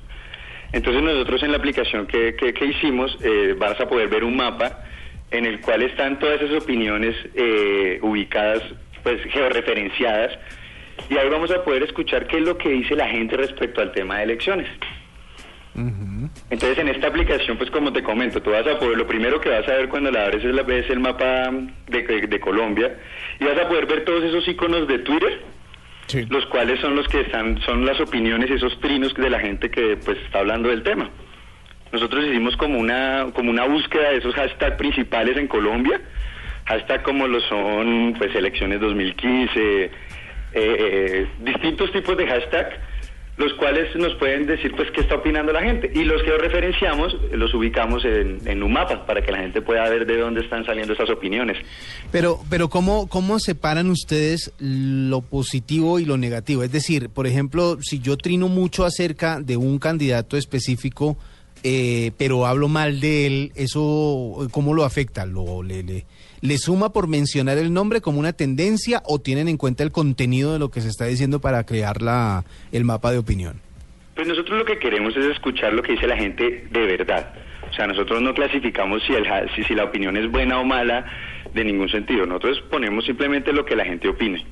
Entonces nosotros en la aplicación que, que- que hicimos eh, vas a poder ver un mapa en el cual están todas esas opiniones eh, ubicadas, pues georreferenciadas, y ahí vamos a poder escuchar qué es lo que dice la gente respecto al tema de elecciones. Entonces en esta aplicación, pues como te comento, tú vas a poder, lo primero que vas a ver cuando la abres es, la, es el mapa de, de- de Colombia y vas a poder ver todos esos iconos de Twitter, los cuales son los que están, son las opiniones esos trinos de la gente que pues está hablando del tema. Nosotros hicimos como una, como una búsqueda de esos hashtags principales en Colombia, hashtag como lo son pues elecciones 2015, eh, distintos tipos de hashtag los cuales nos pueden decir pues qué está opinando la gente y los que referenciamos los ubicamos en, en un mapa para que la gente pueda ver de dónde están saliendo esas opiniones. Pero, pero ¿cómo, ¿cómo separan ustedes lo positivo y lo negativo? Es decir, por ejemplo, si yo trino mucho acerca de un candidato específico, eh, pero hablo mal de él, ¿eso cómo lo afecta? ¿Lo, le, le, le suma por mencionar el nombre como una tendencia o tienen en cuenta el contenido de lo que se está diciendo para crear la, el mapa de opinión? Pues nosotros lo que queremos es escuchar lo que dice la gente de verdad. O sea, nosotros no clasificamos si, el, si, si la opinión es buena o mala de ningún sentido. Nosotros ponemos simplemente lo que la gente opine.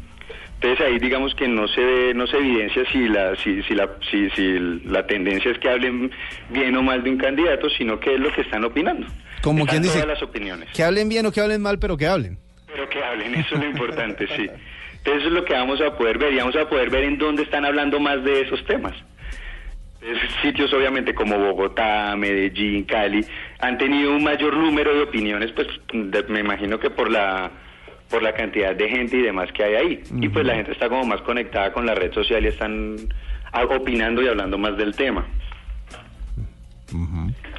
Entonces ahí digamos que no se ve- no se evidencia si la si, si la si, si la tendencia es que hablen bien o mal de un candidato, sino que es lo que están opinando. Como quien dice, todas las opiniones. que hablen bien o que hablen mal, pero que hablen. Pero que hablen, eso es lo importante, sí. Entonces es lo que vamos a poder ver y vamos a poder ver en dónde están hablando más de esos temas. Entonces, sitios obviamente como Bogotá, Medellín, Cali han tenido un mayor número de opiniones, pues de- me imagino que por la por la cantidad de gente y demás que hay ahí. Y pues la gente está como más conectada con la red social y están opinando y hablando más del tema.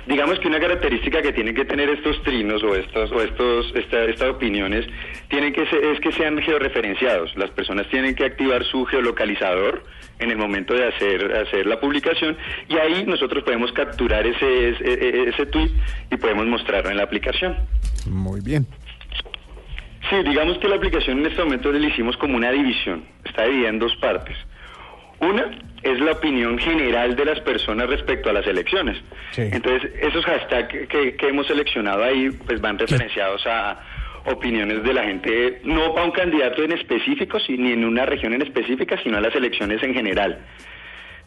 Digamos que una característica que tienen que tener estos trinos o estos o estos esta- estas opiniones tienen que ser, es que sean georreferenciados. Las personas tienen que activar su geolocalizador en el momento de hacer hacer la publicación y ahí nosotros podemos capturar ese ese, ese tweet y podemos mostrarlo en la aplicación. Muy bien. Sí, digamos que la aplicación en este momento le hicimos como una división. Está dividida en dos partes. Una es la opinión general de las personas respecto a las elecciones. Entonces, esos hashtags que, que hemos seleccionado ahí, pues van referenciados a opiniones de la gente, no para un candidato en específico, ni en una región en específica, sino a las elecciones en general.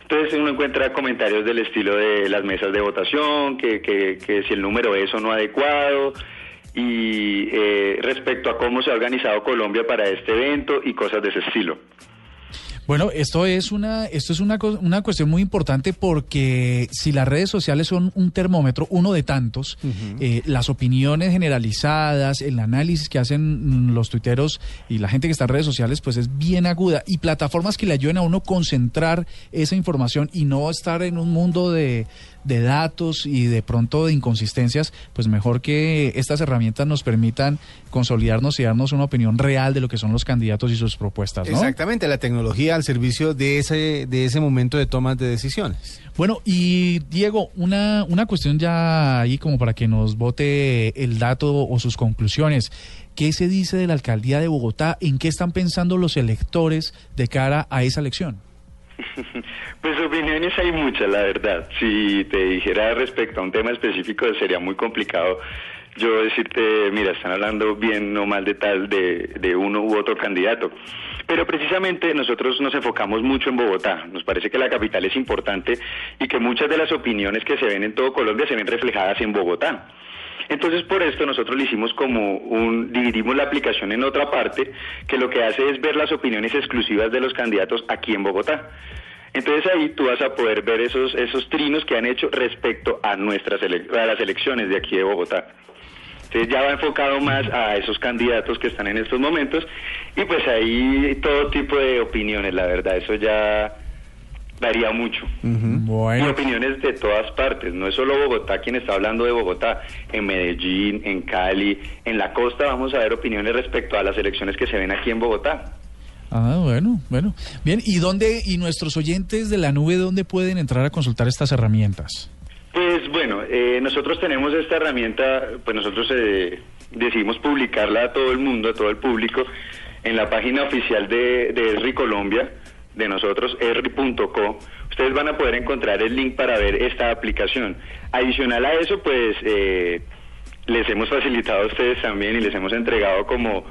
Entonces uno encuentra comentarios del estilo de las mesas de votación, que, que, que si el número es o no adecuado, y eh, respecto a cómo se ha organizado Colombia para este evento y cosas de ese estilo. Bueno, esto es una, esto es una, una cuestión muy importante porque si las redes sociales son un termómetro, uno de tantos, eh, las opiniones generalizadas, el análisis que hacen los tuiteros y la gente que está en redes sociales, pues es bien aguda. Y plataformas que le ayuden a uno concentrar esa información y no estar en un mundo de, de datos y de pronto de inconsistencias, pues mejor que estas herramientas nos permitan consolidarnos y darnos una opinión real de lo que son los candidatos y sus propuestas. ¿no? Exactamente, la tecnología al servicio de ese, de ese momento de tomas de decisiones. Bueno, y Diego, una, una cuestión ya ahí como para que nos vote el dato o sus conclusiones. ¿Qué se dice de la alcaldía de Bogotá? ¿En qué están pensando los electores de cara a esa elección? *laughs* Pues opiniones hay muchas, la verdad. Si te dijera respecto a un tema específico sería muy complicado yo decirte, mira, están hablando bien o mal de tal, de, de uno u otro candidato. Pero precisamente nosotros nos enfocamos mucho en Bogotá. Nos parece que la capital es importante y que muchas de las opiniones que se ven en todo Colombia se ven reflejadas en Bogotá. Entonces, por esto nosotros le hicimos como un, dividimos la aplicación en otra parte, que lo que hace es ver las opiniones exclusivas de los candidatos aquí en Bogotá. Entonces ahí tú vas a poder ver esos, esos trinos que han hecho respecto a nuestras a las elecciones de aquí de Bogotá. Entonces ya va enfocado más a esos candidatos que están en estos momentos y pues ahí todo tipo de opiniones, la verdad, eso ya varía mucho. Y opiniones de todas partes, no es solo Bogotá quien está hablando de Bogotá, en Medellín, en Cali, en la costa vamos a ver opiniones respecto a las elecciones que se ven aquí en Bogotá. Ah, bueno, bueno. Bien, ¿y dónde, y nuestros oyentes de la nube, dónde pueden entrar a consultar estas herramientas? Pues bueno, eh, nosotros tenemos esta herramienta, pues nosotros eh, decidimos publicarla a todo el mundo, a todo el público, en la página oficial de, de ESRI Colombia, de nosotros, esri.co. Ustedes van a poder encontrar el link para ver esta aplicación. Adicional a eso, pues eh, les hemos facilitado a ustedes también y les hemos entregado como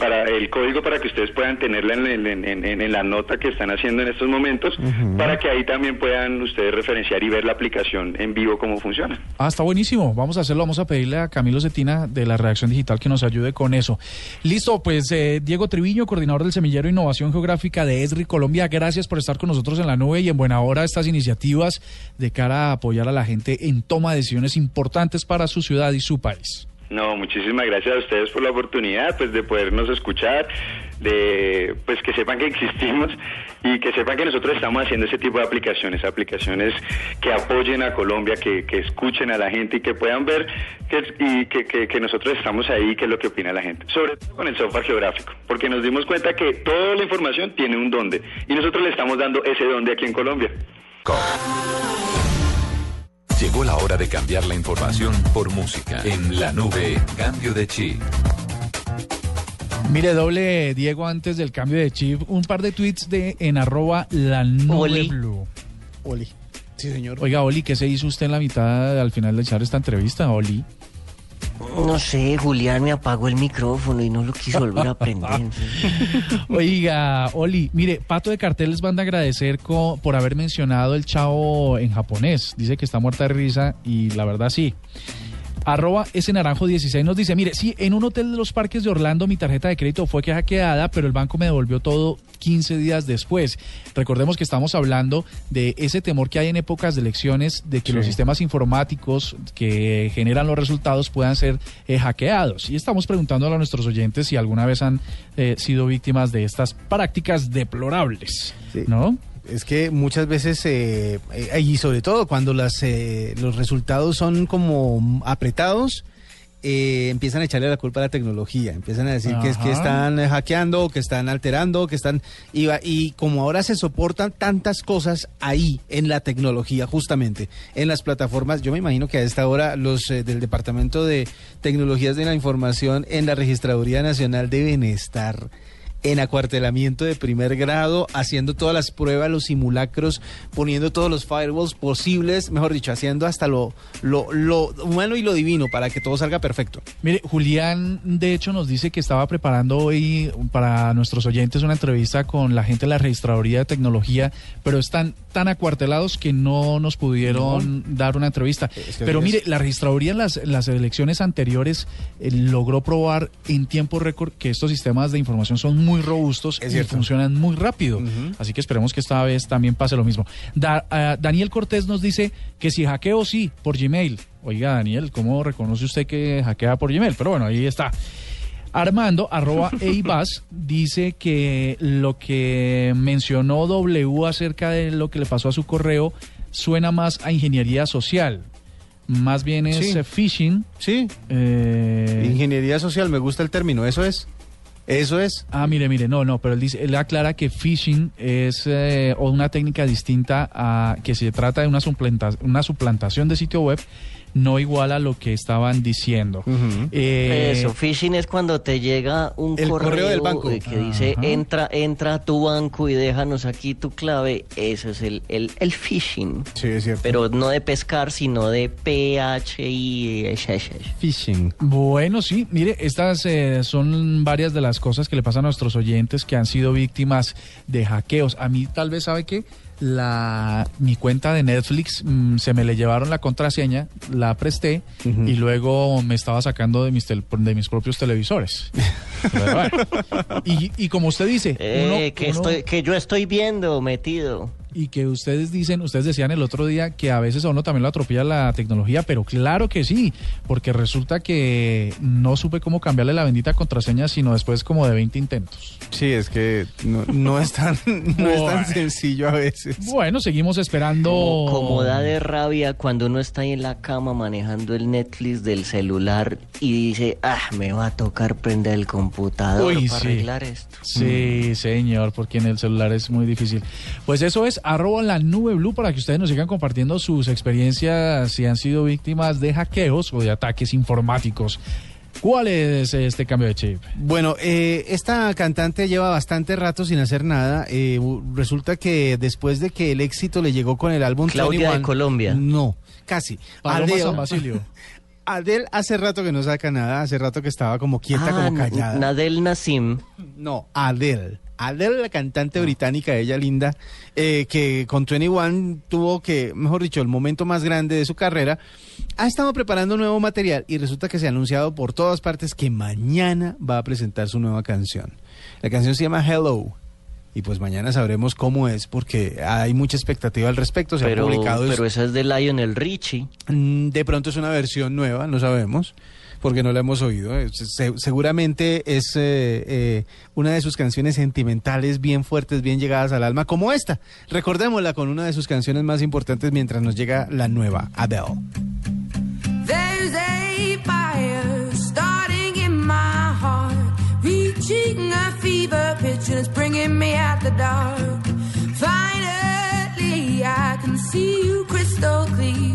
para el código para que ustedes puedan tenerla en, la nota que están haciendo en estos momentos, para que ahí también puedan ustedes referenciar y ver la aplicación en vivo cómo funciona. Ah, está buenísimo. Vamos a hacerlo. Vamos a pedirle a Camilo Cetina de la redacción digital que nos ayude con eso. Listo, pues eh, Diego Triviño, coordinador del Semillero Innovación Geográfica de ESRI Colombia, gracias por estar con nosotros en la nube y en buena hora estas iniciativas de cara a apoyar a la gente en toma de decisiones importantes para su ciudad y su país. No, muchísimas gracias a ustedes por la oportunidad pues de podernos escuchar, de pues que sepan que existimos y que sepan que nosotros estamos haciendo ese tipo de aplicaciones, aplicaciones que apoyen a Colombia, que, que escuchen a la gente y que puedan ver que, y que, que, nosotros estamos ahí, que es lo que opina la gente, sobre todo con el software geográfico, porque nos dimos cuenta que toda la información tiene un donde y nosotros le estamos dando ese donde aquí en Colombia. Llegó la hora de cambiar la información por música. En la nube, cambio de chip. Mire, doble Diego, antes del cambio de chip, un par de tweets de en arroba la nube blue. Oli. Sí, señor. Oiga, Oli, ¿qué se hizo usted en la mitad al final de echar esta entrevista, Oli? No sé, Julián me apagó el micrófono y no lo quiso volver a prender. *laughs* Oiga, Oli, mire, Pato de Carteles van a agradecer por haber mencionado el chavo en japonés. Dice que está muerta de risa y la verdad sí. Arroba ese naranjo 16 nos dice, mire, sí, en un hotel de los parques de Orlando mi tarjeta de crédito fue hackeada, pero el banco me devolvió todo 15 días después. Recordemos que estamos hablando de ese temor que hay en épocas de elecciones de que los sistemas informáticos que generan los resultados puedan ser eh, hackeados. Y estamos preguntando a nuestros oyentes si alguna vez han eh, sido víctimas de estas prácticas deplorables, ¿no? Es que muchas veces, eh, eh, y sobre todo cuando las, eh, los resultados son como apretados, empiezan a echarle la culpa a la tecnología, empiezan a decir que es que están hackeando, que están alterando, que están... Y, y como ahora se soportan tantas cosas ahí, en la tecnología, justamente, en las plataformas, yo me imagino que a esta hora los del Departamento de Tecnologías de la Información en la Registraduría Nacional deben estar en acuartelamiento de primer grado, haciendo todas las pruebas, los simulacros, poniendo todos los firewalls posibles, mejor dicho, haciendo hasta lo, lo, lo humano y lo divino para que todo salga perfecto. Mire, Julián, de hecho, nos dice que estaba preparando hoy para nuestros oyentes una entrevista con la gente de la registraduría de tecnología, pero están tan acuartelados que no nos pudieron dar una entrevista. pero mire, la registraduría en las, las elecciones anteriores eh, logró probar en tiempo récord que estos sistemas de información son muy muy robustos y funcionan muy rápido. Así que esperemos que esta vez también pase lo mismo. Ah, Daniel Cortés nos dice que si hackeo sí por Gmail. Oiga, Daniel, ¿cómo reconoce usted que hackea por Gmail? Pero bueno, ahí está. Armando, arroba *laughs* Eibas, dice que lo que mencionó W acerca de lo que le pasó a su correo suena más a ingeniería social. Más bien es eh, phishing. Sí. Eh, ingeniería social, me gusta el término, eso es. Eso es. Ah, mire, mire, no, no, pero él dice, él aclara que phishing es eh, una técnica distinta a que se trata de una, una suplantación de sitio web no igual a lo que estaban diciendo. Eh, Eso, phishing es cuando te llega un correo, del banco que dice entra, entra a tu banco y déjanos aquí tu clave. Eso es el, el, el phishing. Sí, es cierto. Pero no de pescar, sino de PHI. Phishing. Bueno, sí, mire, estas eh, son varias de las cosas que le pasan a nuestros oyentes que han sido víctimas de hackeos. A mí tal vez sabe que la mi cuenta de Netflix mm, se me le llevaron la contraseña, la presté y luego me estaba sacando de mis de mis propios televisores. *laughs* y, y, como usted dice, eh, que, estoy, que yo estoy viendo metido y que ustedes dicen, ustedes decían el otro día que a veces a uno también lo atropella la tecnología, pero claro que sí, porque resulta que no supe cómo cambiarle la bendita contraseña, sino después como de 20 intentos. Sí, es que no, es, tan, no es tan *laughs* sencillo a veces. Bueno, seguimos esperando. Como, da de rabia cuando uno está ahí en la cama manejando el Netflix del celular y dice, ah, me va a tocar prender el computador para arreglar esto. Sí, señor, porque en el celular es muy difícil. Pues eso es arroba la nube blue para que ustedes nos sigan compartiendo sus experiencias si han sido víctimas de hackeos o de ataques informáticos. ¿Cuál es este cambio de chip? Bueno, eh, esta cantante lleva bastante rato sin hacer nada. Eh, resulta que después de que el éxito le llegó con el álbum Claudia de Colombia. No, casi. Adel, San Basilio. *laughs* Adel hace rato que no saca nada, hace rato que estaba como quieta, ah, como callada. Nadel Nassim. No, Adel. Adele, la cantante ah. británica, ella linda, eh, que con 21 tuvo que, mejor dicho, el momento más grande de su carrera, ha estado preparando nuevo material y resulta que se ha anunciado por todas partes que mañana va a presentar su nueva canción. La canción se llama Hello. Y pues mañana sabremos cómo es, porque hay mucha expectativa al respecto. Se pero, ha publicado. Pero esa es de Lionel Richie. Mm, de pronto es una versión nueva, no sabemos porque no la hemos oído. Eh, seguramente es eh, eh, una de sus canciones sentimentales bien fuertes, bien llegadas al alma, como esta. Recordémosla con una de sus canciones más importantes mientras nos llega la nueva, Adele. There's a fire starting in my heart, reaching a fever pitch bringing me out the dark. Finally, I can see you crystal clear.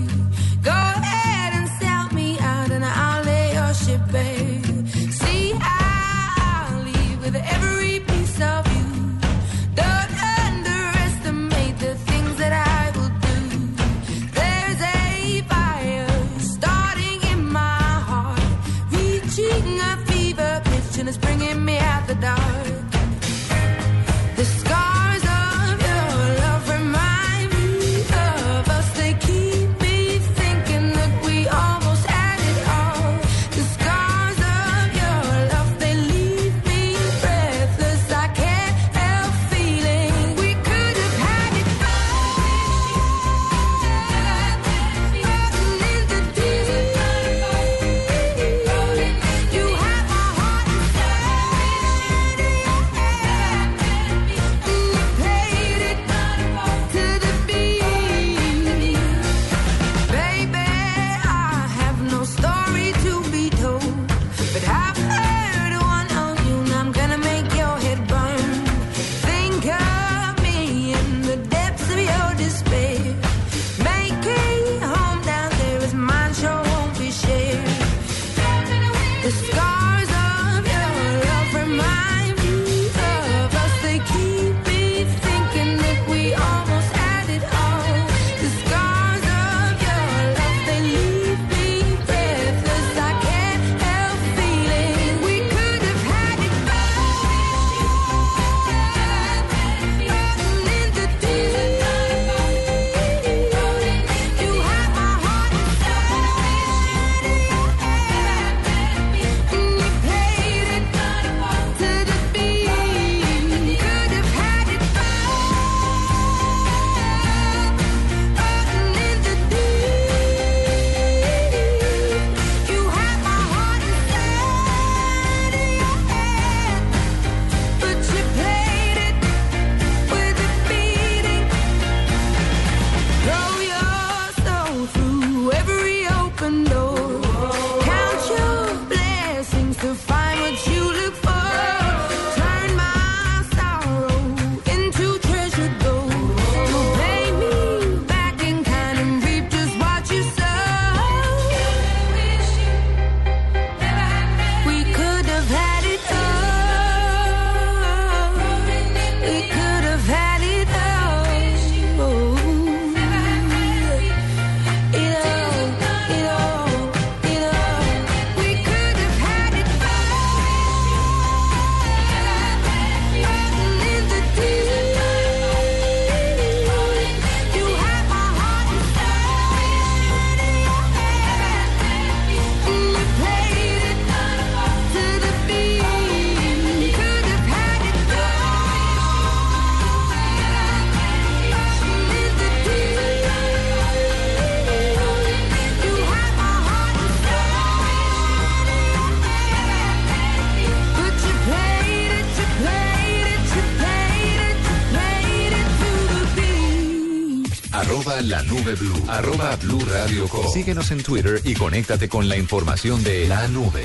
Arroba blue radio Síguenos en Twitter y conéctate con la información de la nube.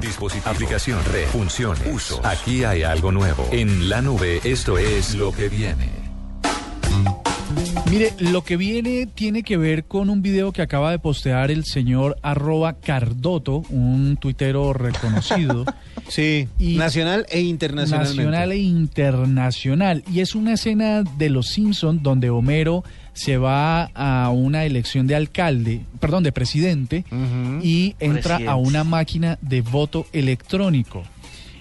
Dispositivo, aplicación, red, funciones, uso. Aquí hay algo nuevo. En la nube, esto es lo que viene. Mire, lo que viene tiene que ver con un video que acaba de postear el señor arroba Cardoto, un tuitero reconocido. *laughs* sí, nacional e internacional. Nacional e internacional. Y es una escena de Los Simpsons donde Homero se va a una elección de alcalde, perdón, de presidente, y entra a una máquina de voto electrónico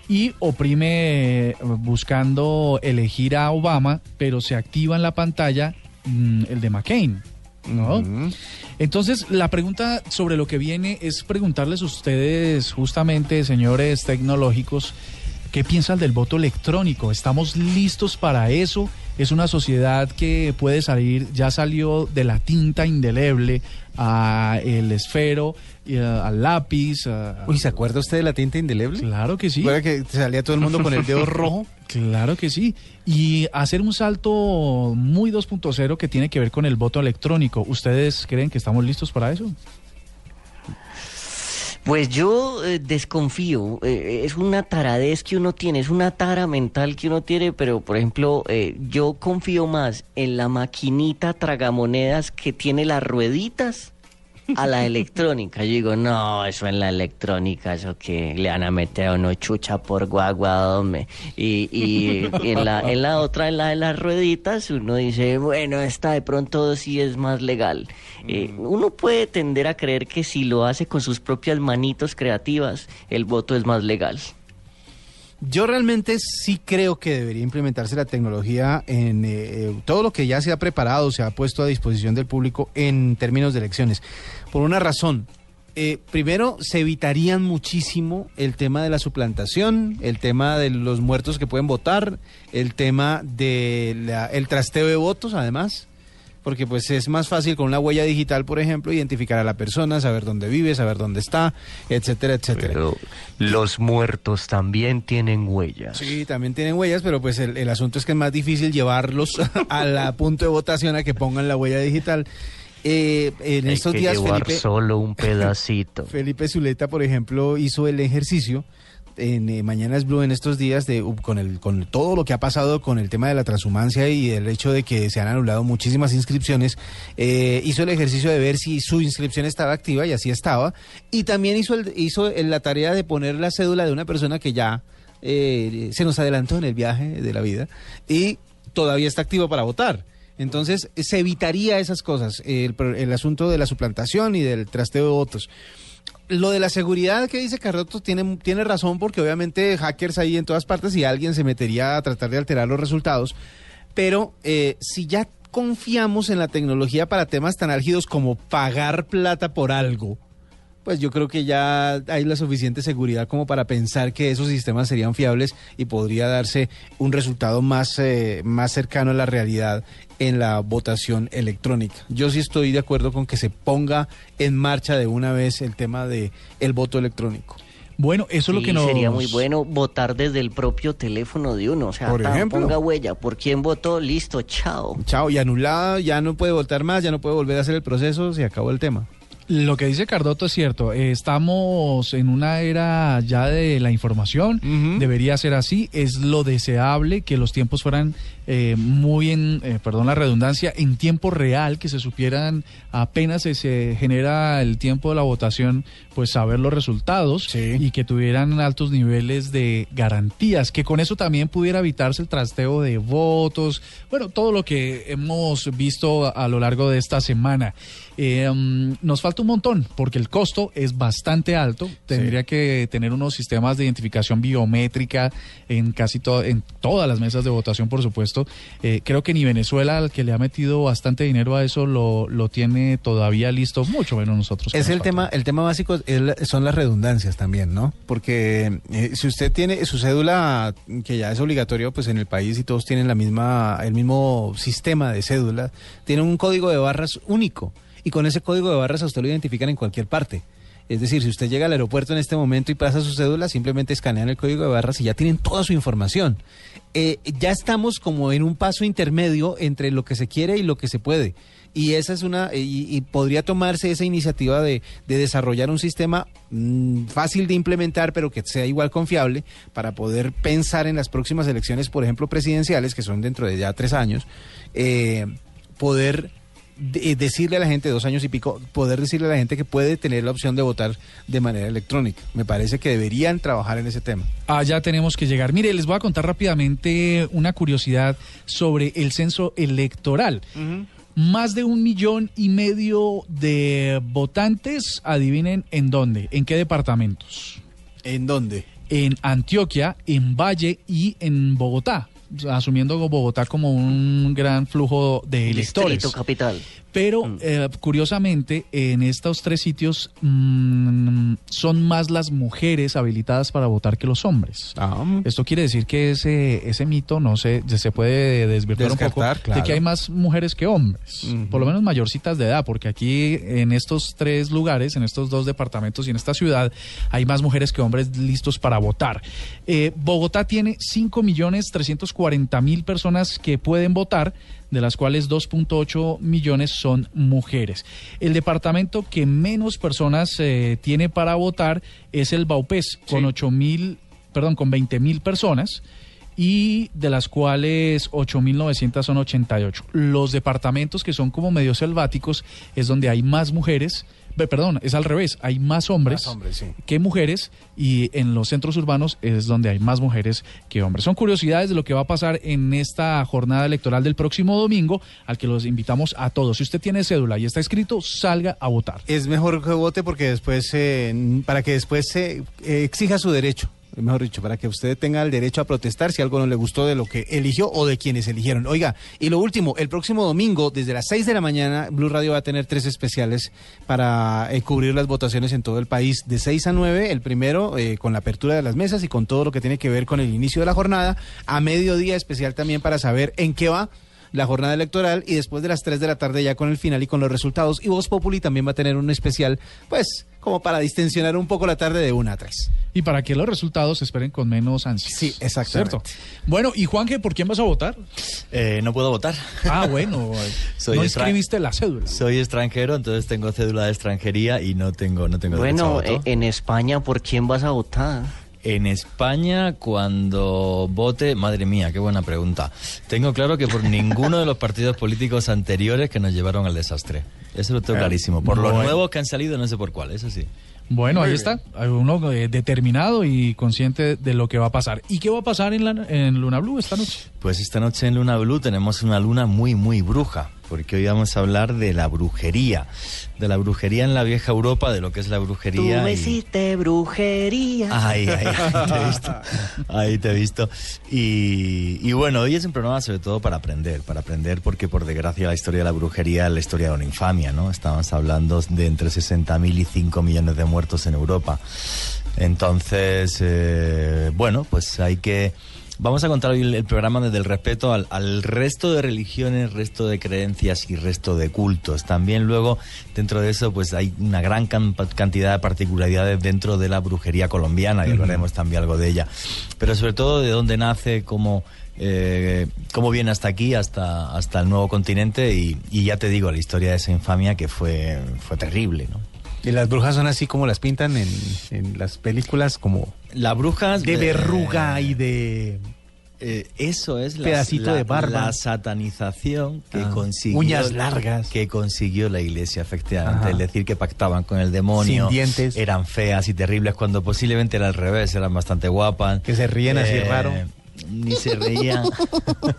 y oprime eh, buscando elegir a Obama, pero se activa en la pantalla mm, el de McCain. ¿no? Entonces, la pregunta sobre lo que viene es preguntarles a ustedes, justamente, señores tecnológicos, ¿qué piensan del voto electrónico? ¿Estamos listos para eso? Es una sociedad que puede salir, ya salió de la tinta indeleble a el esfero, al lápiz. Uy, ¿se acuerda usted de la tinta indeleble? Claro que sí. ¿Recuerda que salía todo el mundo con el dedo *laughs* rojo? Claro que sí. Y hacer un salto muy 2.0 que tiene que ver con el voto electrónico. ¿Ustedes creen que estamos listos para eso? Pues yo eh, desconfío, eh, es una taradez que uno tiene, es una tara mental que uno tiene, pero por ejemplo, eh, yo confío más en la maquinita tragamonedas que tiene las rueditas a la electrónica. Yo digo, no, eso en la electrónica, eso que le van a meter a uno chucha por guagua, Y, y, *laughs* en, la, en la otra, en la de las rueditas, uno dice, bueno, esta de pronto sí es más legal. Eh, mm. uno puede tender a creer que si lo hace con sus propias manitos creativas, el voto es más legal. Yo realmente sí creo que debería implementarse la tecnología en eh, eh, todo lo que ya se ha preparado, se ha puesto a disposición del público en términos de elecciones. Por una razón, eh, primero, se evitarían muchísimo el tema de la suplantación, el tema de los muertos que pueden votar, el tema del el trasteo de votos, además porque pues es más fácil con una huella digital, por ejemplo, identificar a la persona, saber dónde vive, saber dónde está, etcétera, etcétera. Pero los muertos también tienen huellas. Sí, también tienen huellas, pero pues el, asunto es que es más difícil llevarlos *laughs* al punto de votación a que pongan la huella digital. Eh, en estos días Felipe, solo un *laughs* pedacito. Felipe Zuleta, por ejemplo, hizo el ejercicio en eh, Mañana es Blue en estos días de, con, el, con todo lo que ha pasado con el tema de la transhumancia y el hecho de que se han anulado muchísimas inscripciones, eh, hizo el ejercicio de ver si su inscripción estaba activa y así estaba. Y también hizo, el, hizo la tarea de poner la cédula de una persona que ya eh, se nos adelantó en el viaje de la vida y todavía está activo para votar. Entonces se evitaría esas cosas, el, asunto de la suplantación y del trasteo de votos lo de la seguridad que dice Cardoto tiene, tiene razón porque obviamente hackers ahí en todas partes y alguien se metería a tratar de alterar los resultados. Pero eh, si ya confiamos en la tecnología para temas tan álgidos como pagar plata por algo, pues yo creo que ya hay la suficiente seguridad como para pensar que esos sistemas serían fiables y podría darse un resultado más, eh, más cercano a la realidad en la votación electrónica. Yo sí estoy de acuerdo con que se ponga en marcha de una vez el tema de el voto electrónico. Bueno, eso es lo que nos... Sería muy bueno votar desde el propio teléfono de uno. O sea, por ejemplo, ponga huella. ¿Por quién votó? Listo, chao. Chao, y anulada, ya no puede votar más, ya no puede volver a hacer el proceso, se acabó el tema. Lo que dice Cardoto es cierto. estamos en una era ya de la información. Debería ser así. Es lo deseable que los tiempos fueran eh, muy en, eh, perdón la redundancia, en tiempo real, que se supieran apenas se, genera el tiempo de la votación, pues saber los resultados y que tuvieran altos niveles de garantías, que con eso también pudiera evitarse el trasteo de votos, bueno, todo lo que hemos visto a, lo largo de esta semana. Eh, mm, nos falta un montón porque el costo es bastante alto. Tendría que tener unos sistemas de identificación biométrica en casi todo, en todas las mesas de votación, por supuesto eh, creo que ni Venezuela, al que le ha metido bastante dinero a eso, lo, lo tiene todavía listo, mucho menos nosotros. Es el tema, el tema básico son las redundancias también, ¿no? Porque eh, si usted tiene su cédula, que ya es obligatorio pues en el país y todos tienen la misma, el mismo sistema de cédula, tiene un código de barras único y con ese código de barras a usted lo identifican en cualquier parte. Es decir, si usted llega al aeropuerto en este momento y pasa su cédula, simplemente escanean el código de barras y ya tienen toda su información. Eh, ya estamos como en un paso intermedio entre lo que se quiere y lo que se puede. Y esa es una y, podría tomarse esa iniciativa de, desarrollar un sistema mm, fácil de implementar, pero que sea igual confiable para poder pensar en las próximas elecciones, por ejemplo, presidenciales, que son dentro de ya tres años, eh, poder eh, decirle a la gente, dos años y pico, poder decirle a la gente que puede tener la opción de votar de manera electrónica. Me parece que deberían trabajar en ese tema. Allá tenemos que llegar. Mire, les voy a contar rápidamente una curiosidad sobre el censo electoral más de un millón y medio de votantes. Adivinen en dónde, en qué departamentos. ¿En dónde? En Antioquia, en Valle y en Bogotá asumiendo Bogotá como un gran flujo de electores. Distrito capital. Pero mm. eh, curiosamente, en estos tres sitios mm, son más las mujeres habilitadas para votar que los hombres. Ah. Esto quiere decir que ese, ese mito no se, se puede desvirtuar un poco de que hay más mujeres que hombres, por lo menos mayorcitas de edad, porque aquí en estos tres lugares, en estos dos departamentos y en esta ciudad, hay más mujeres que hombres listos para votar. Eh, Bogotá tiene 5 millones 340 mil personas que pueden votar de las cuales 2.8 millones son mujeres. El departamento que menos personas eh, tiene para votar es el Baupés, con 8 mil, perdón, con 20 mil personas y de las cuales 8.900 son 88. Los departamentos que son como medio selváticos es donde hay más mujeres perdón, es al revés, hay más hombres, que mujeres y en los centros urbanos es donde hay más mujeres que hombres. Son curiosidades de lo que va a pasar en esta jornada electoral del próximo domingo, al que los invitamos a todos. Si usted tiene cédula y está escrito, salga a votar. Es mejor que vote porque después, eh, para que después se eh, exija su derecho mejor dicho, para que usted tenga el derecho a protestar si algo no le gustó de lo que eligió o de quienes eligieron. Oiga, y lo último, el próximo domingo, desde las 6 de la mañana, Blue Radio va a tener tres especiales para eh, cubrir las votaciones en todo el país. De 6 a 9, el primero eh, con la apertura de las mesas y con todo lo que tiene que ver con el inicio de la jornada. A mediodía especial también para saber en qué va la jornada electoral y después de las 3 de la tarde ya con el final y con los resultados. Y Voz Populi también va a tener un especial, pues, como para distensionar un poco la tarde de 1 a 3. Y para que los resultados se esperen con menos ansias. Sí, exacto. Bueno, y Juanje, ¿por quién vas a votar? Eh, no puedo votar. Ah, bueno. *laughs* Soy no escribiste la cédula. Soy extranjero, entonces tengo cédula de extranjería y no tengo, no tengo bueno, derecho a voto. en España, ¿por quién vas a votar? En España, cuando vote, madre mía, qué buena pregunta. Tengo claro que por ninguno de los partidos políticos anteriores que nos llevaron al desastre. Eso lo tengo clarísimo. Por los nuevos que han salido, no sé por cuál, eso sí. Bueno, ahí está. Hay uno eh, determinado y consciente de lo que va a pasar. ¿Y qué va a pasar en, la, en Luna Blue esta noche? Pues esta noche en Luna Blue tenemos una luna muy, muy bruja porque hoy vamos a hablar de la brujería, de la brujería en la vieja Europa, de lo que es la brujería. Tú me hiciste brujería. Ay, ay, ay, te he *laughs* visto. Ahí te he visto. Y, y, bueno, hoy es un programa sobre todo para aprender, para aprender porque por desgracia la historia de la brujería es la historia de una infamia, ¿no? Estamos hablando de entre 60.000 y 5 millones de muertos en Europa. Entonces, eh, bueno, pues hay que Vamos a contar hoy el, programa desde el respeto al, resto de religiones, resto de creencias y resto de cultos. También luego, dentro de eso, pues hay una gran cantidad de particularidades dentro de la brujería colombiana y hablaremos también algo de ella. Pero sobre todo de dónde nace, cómo, eh, cómo viene hasta aquí, hasta, hasta el nuevo continente y, ya te digo, la historia de esa infamia que fue, fue terrible, ¿no? Y las brujas son así como las pintan en, las películas, como... La bruja... De verruga y de... Eh, eso es la, pedacito de barba. la satanización que ah. consiguió uñas largas. que consiguió la iglesia efectivamente. Es decir que pactaban con el demonio. Sin dientes. Eran feas y terribles cuando posiblemente era al revés eran bastante guapas. Que se ríen así eh, raro. ni se reían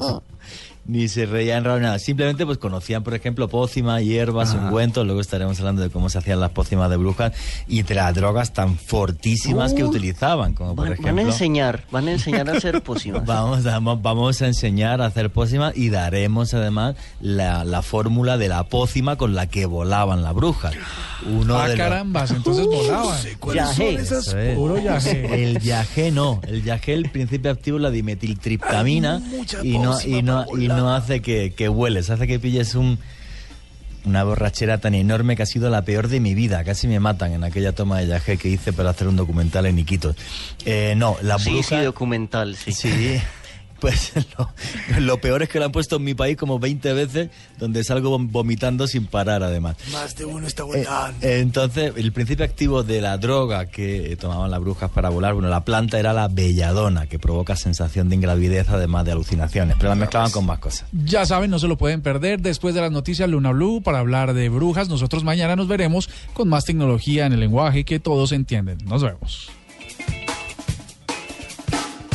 *laughs* ni se reían raro nada. Simplemente pues conocían, por ejemplo, pócimas, hierbas, ungüentos. Luego estaremos hablando de cómo se hacían las pócimas de brujas y de las drogas tan fortísimas que utilizaban. Como por ejemplo, van a enseñar, van a enseñar a hacer pócimas. *laughs* vamos, vamos, a enseñar a hacer pócimas y daremos además la, la fórmula de la pócima con la que volaban las brujas. Uno ah, de carambas, entonces volaban. Puro yagé. *laughs* El yagé no. El yagé, el principio activo es la dimetiltriptamina y no, y no, y no no hace que, que hueles, hace que pilles un una borrachera tan enorme que ha sido la peor de mi vida. Casi me matan en aquella toma de viaje que hice para hacer un documental en Iquitos. Eh, no, la Sí, bruja... sí, documental, sí. Sí. Pues *laughs* lo, lo peor es que lo han puesto en mi país como 20 veces, donde salgo vom- vomitando sin parar, además. Más de uno está volando. eh, entonces, el principio activo de la droga que eh, tomaban las brujas para volar, bueno, la planta era la belladona, que provoca sensación de ingravidez además de alucinaciones, pero la mezclaban con más cosas. Ya saben, no se lo pueden perder después de las noticias Luna Blue para hablar de brujas. Nosotros mañana nos veremos con más tecnología en el lenguaje que todos entienden. Nos vemos.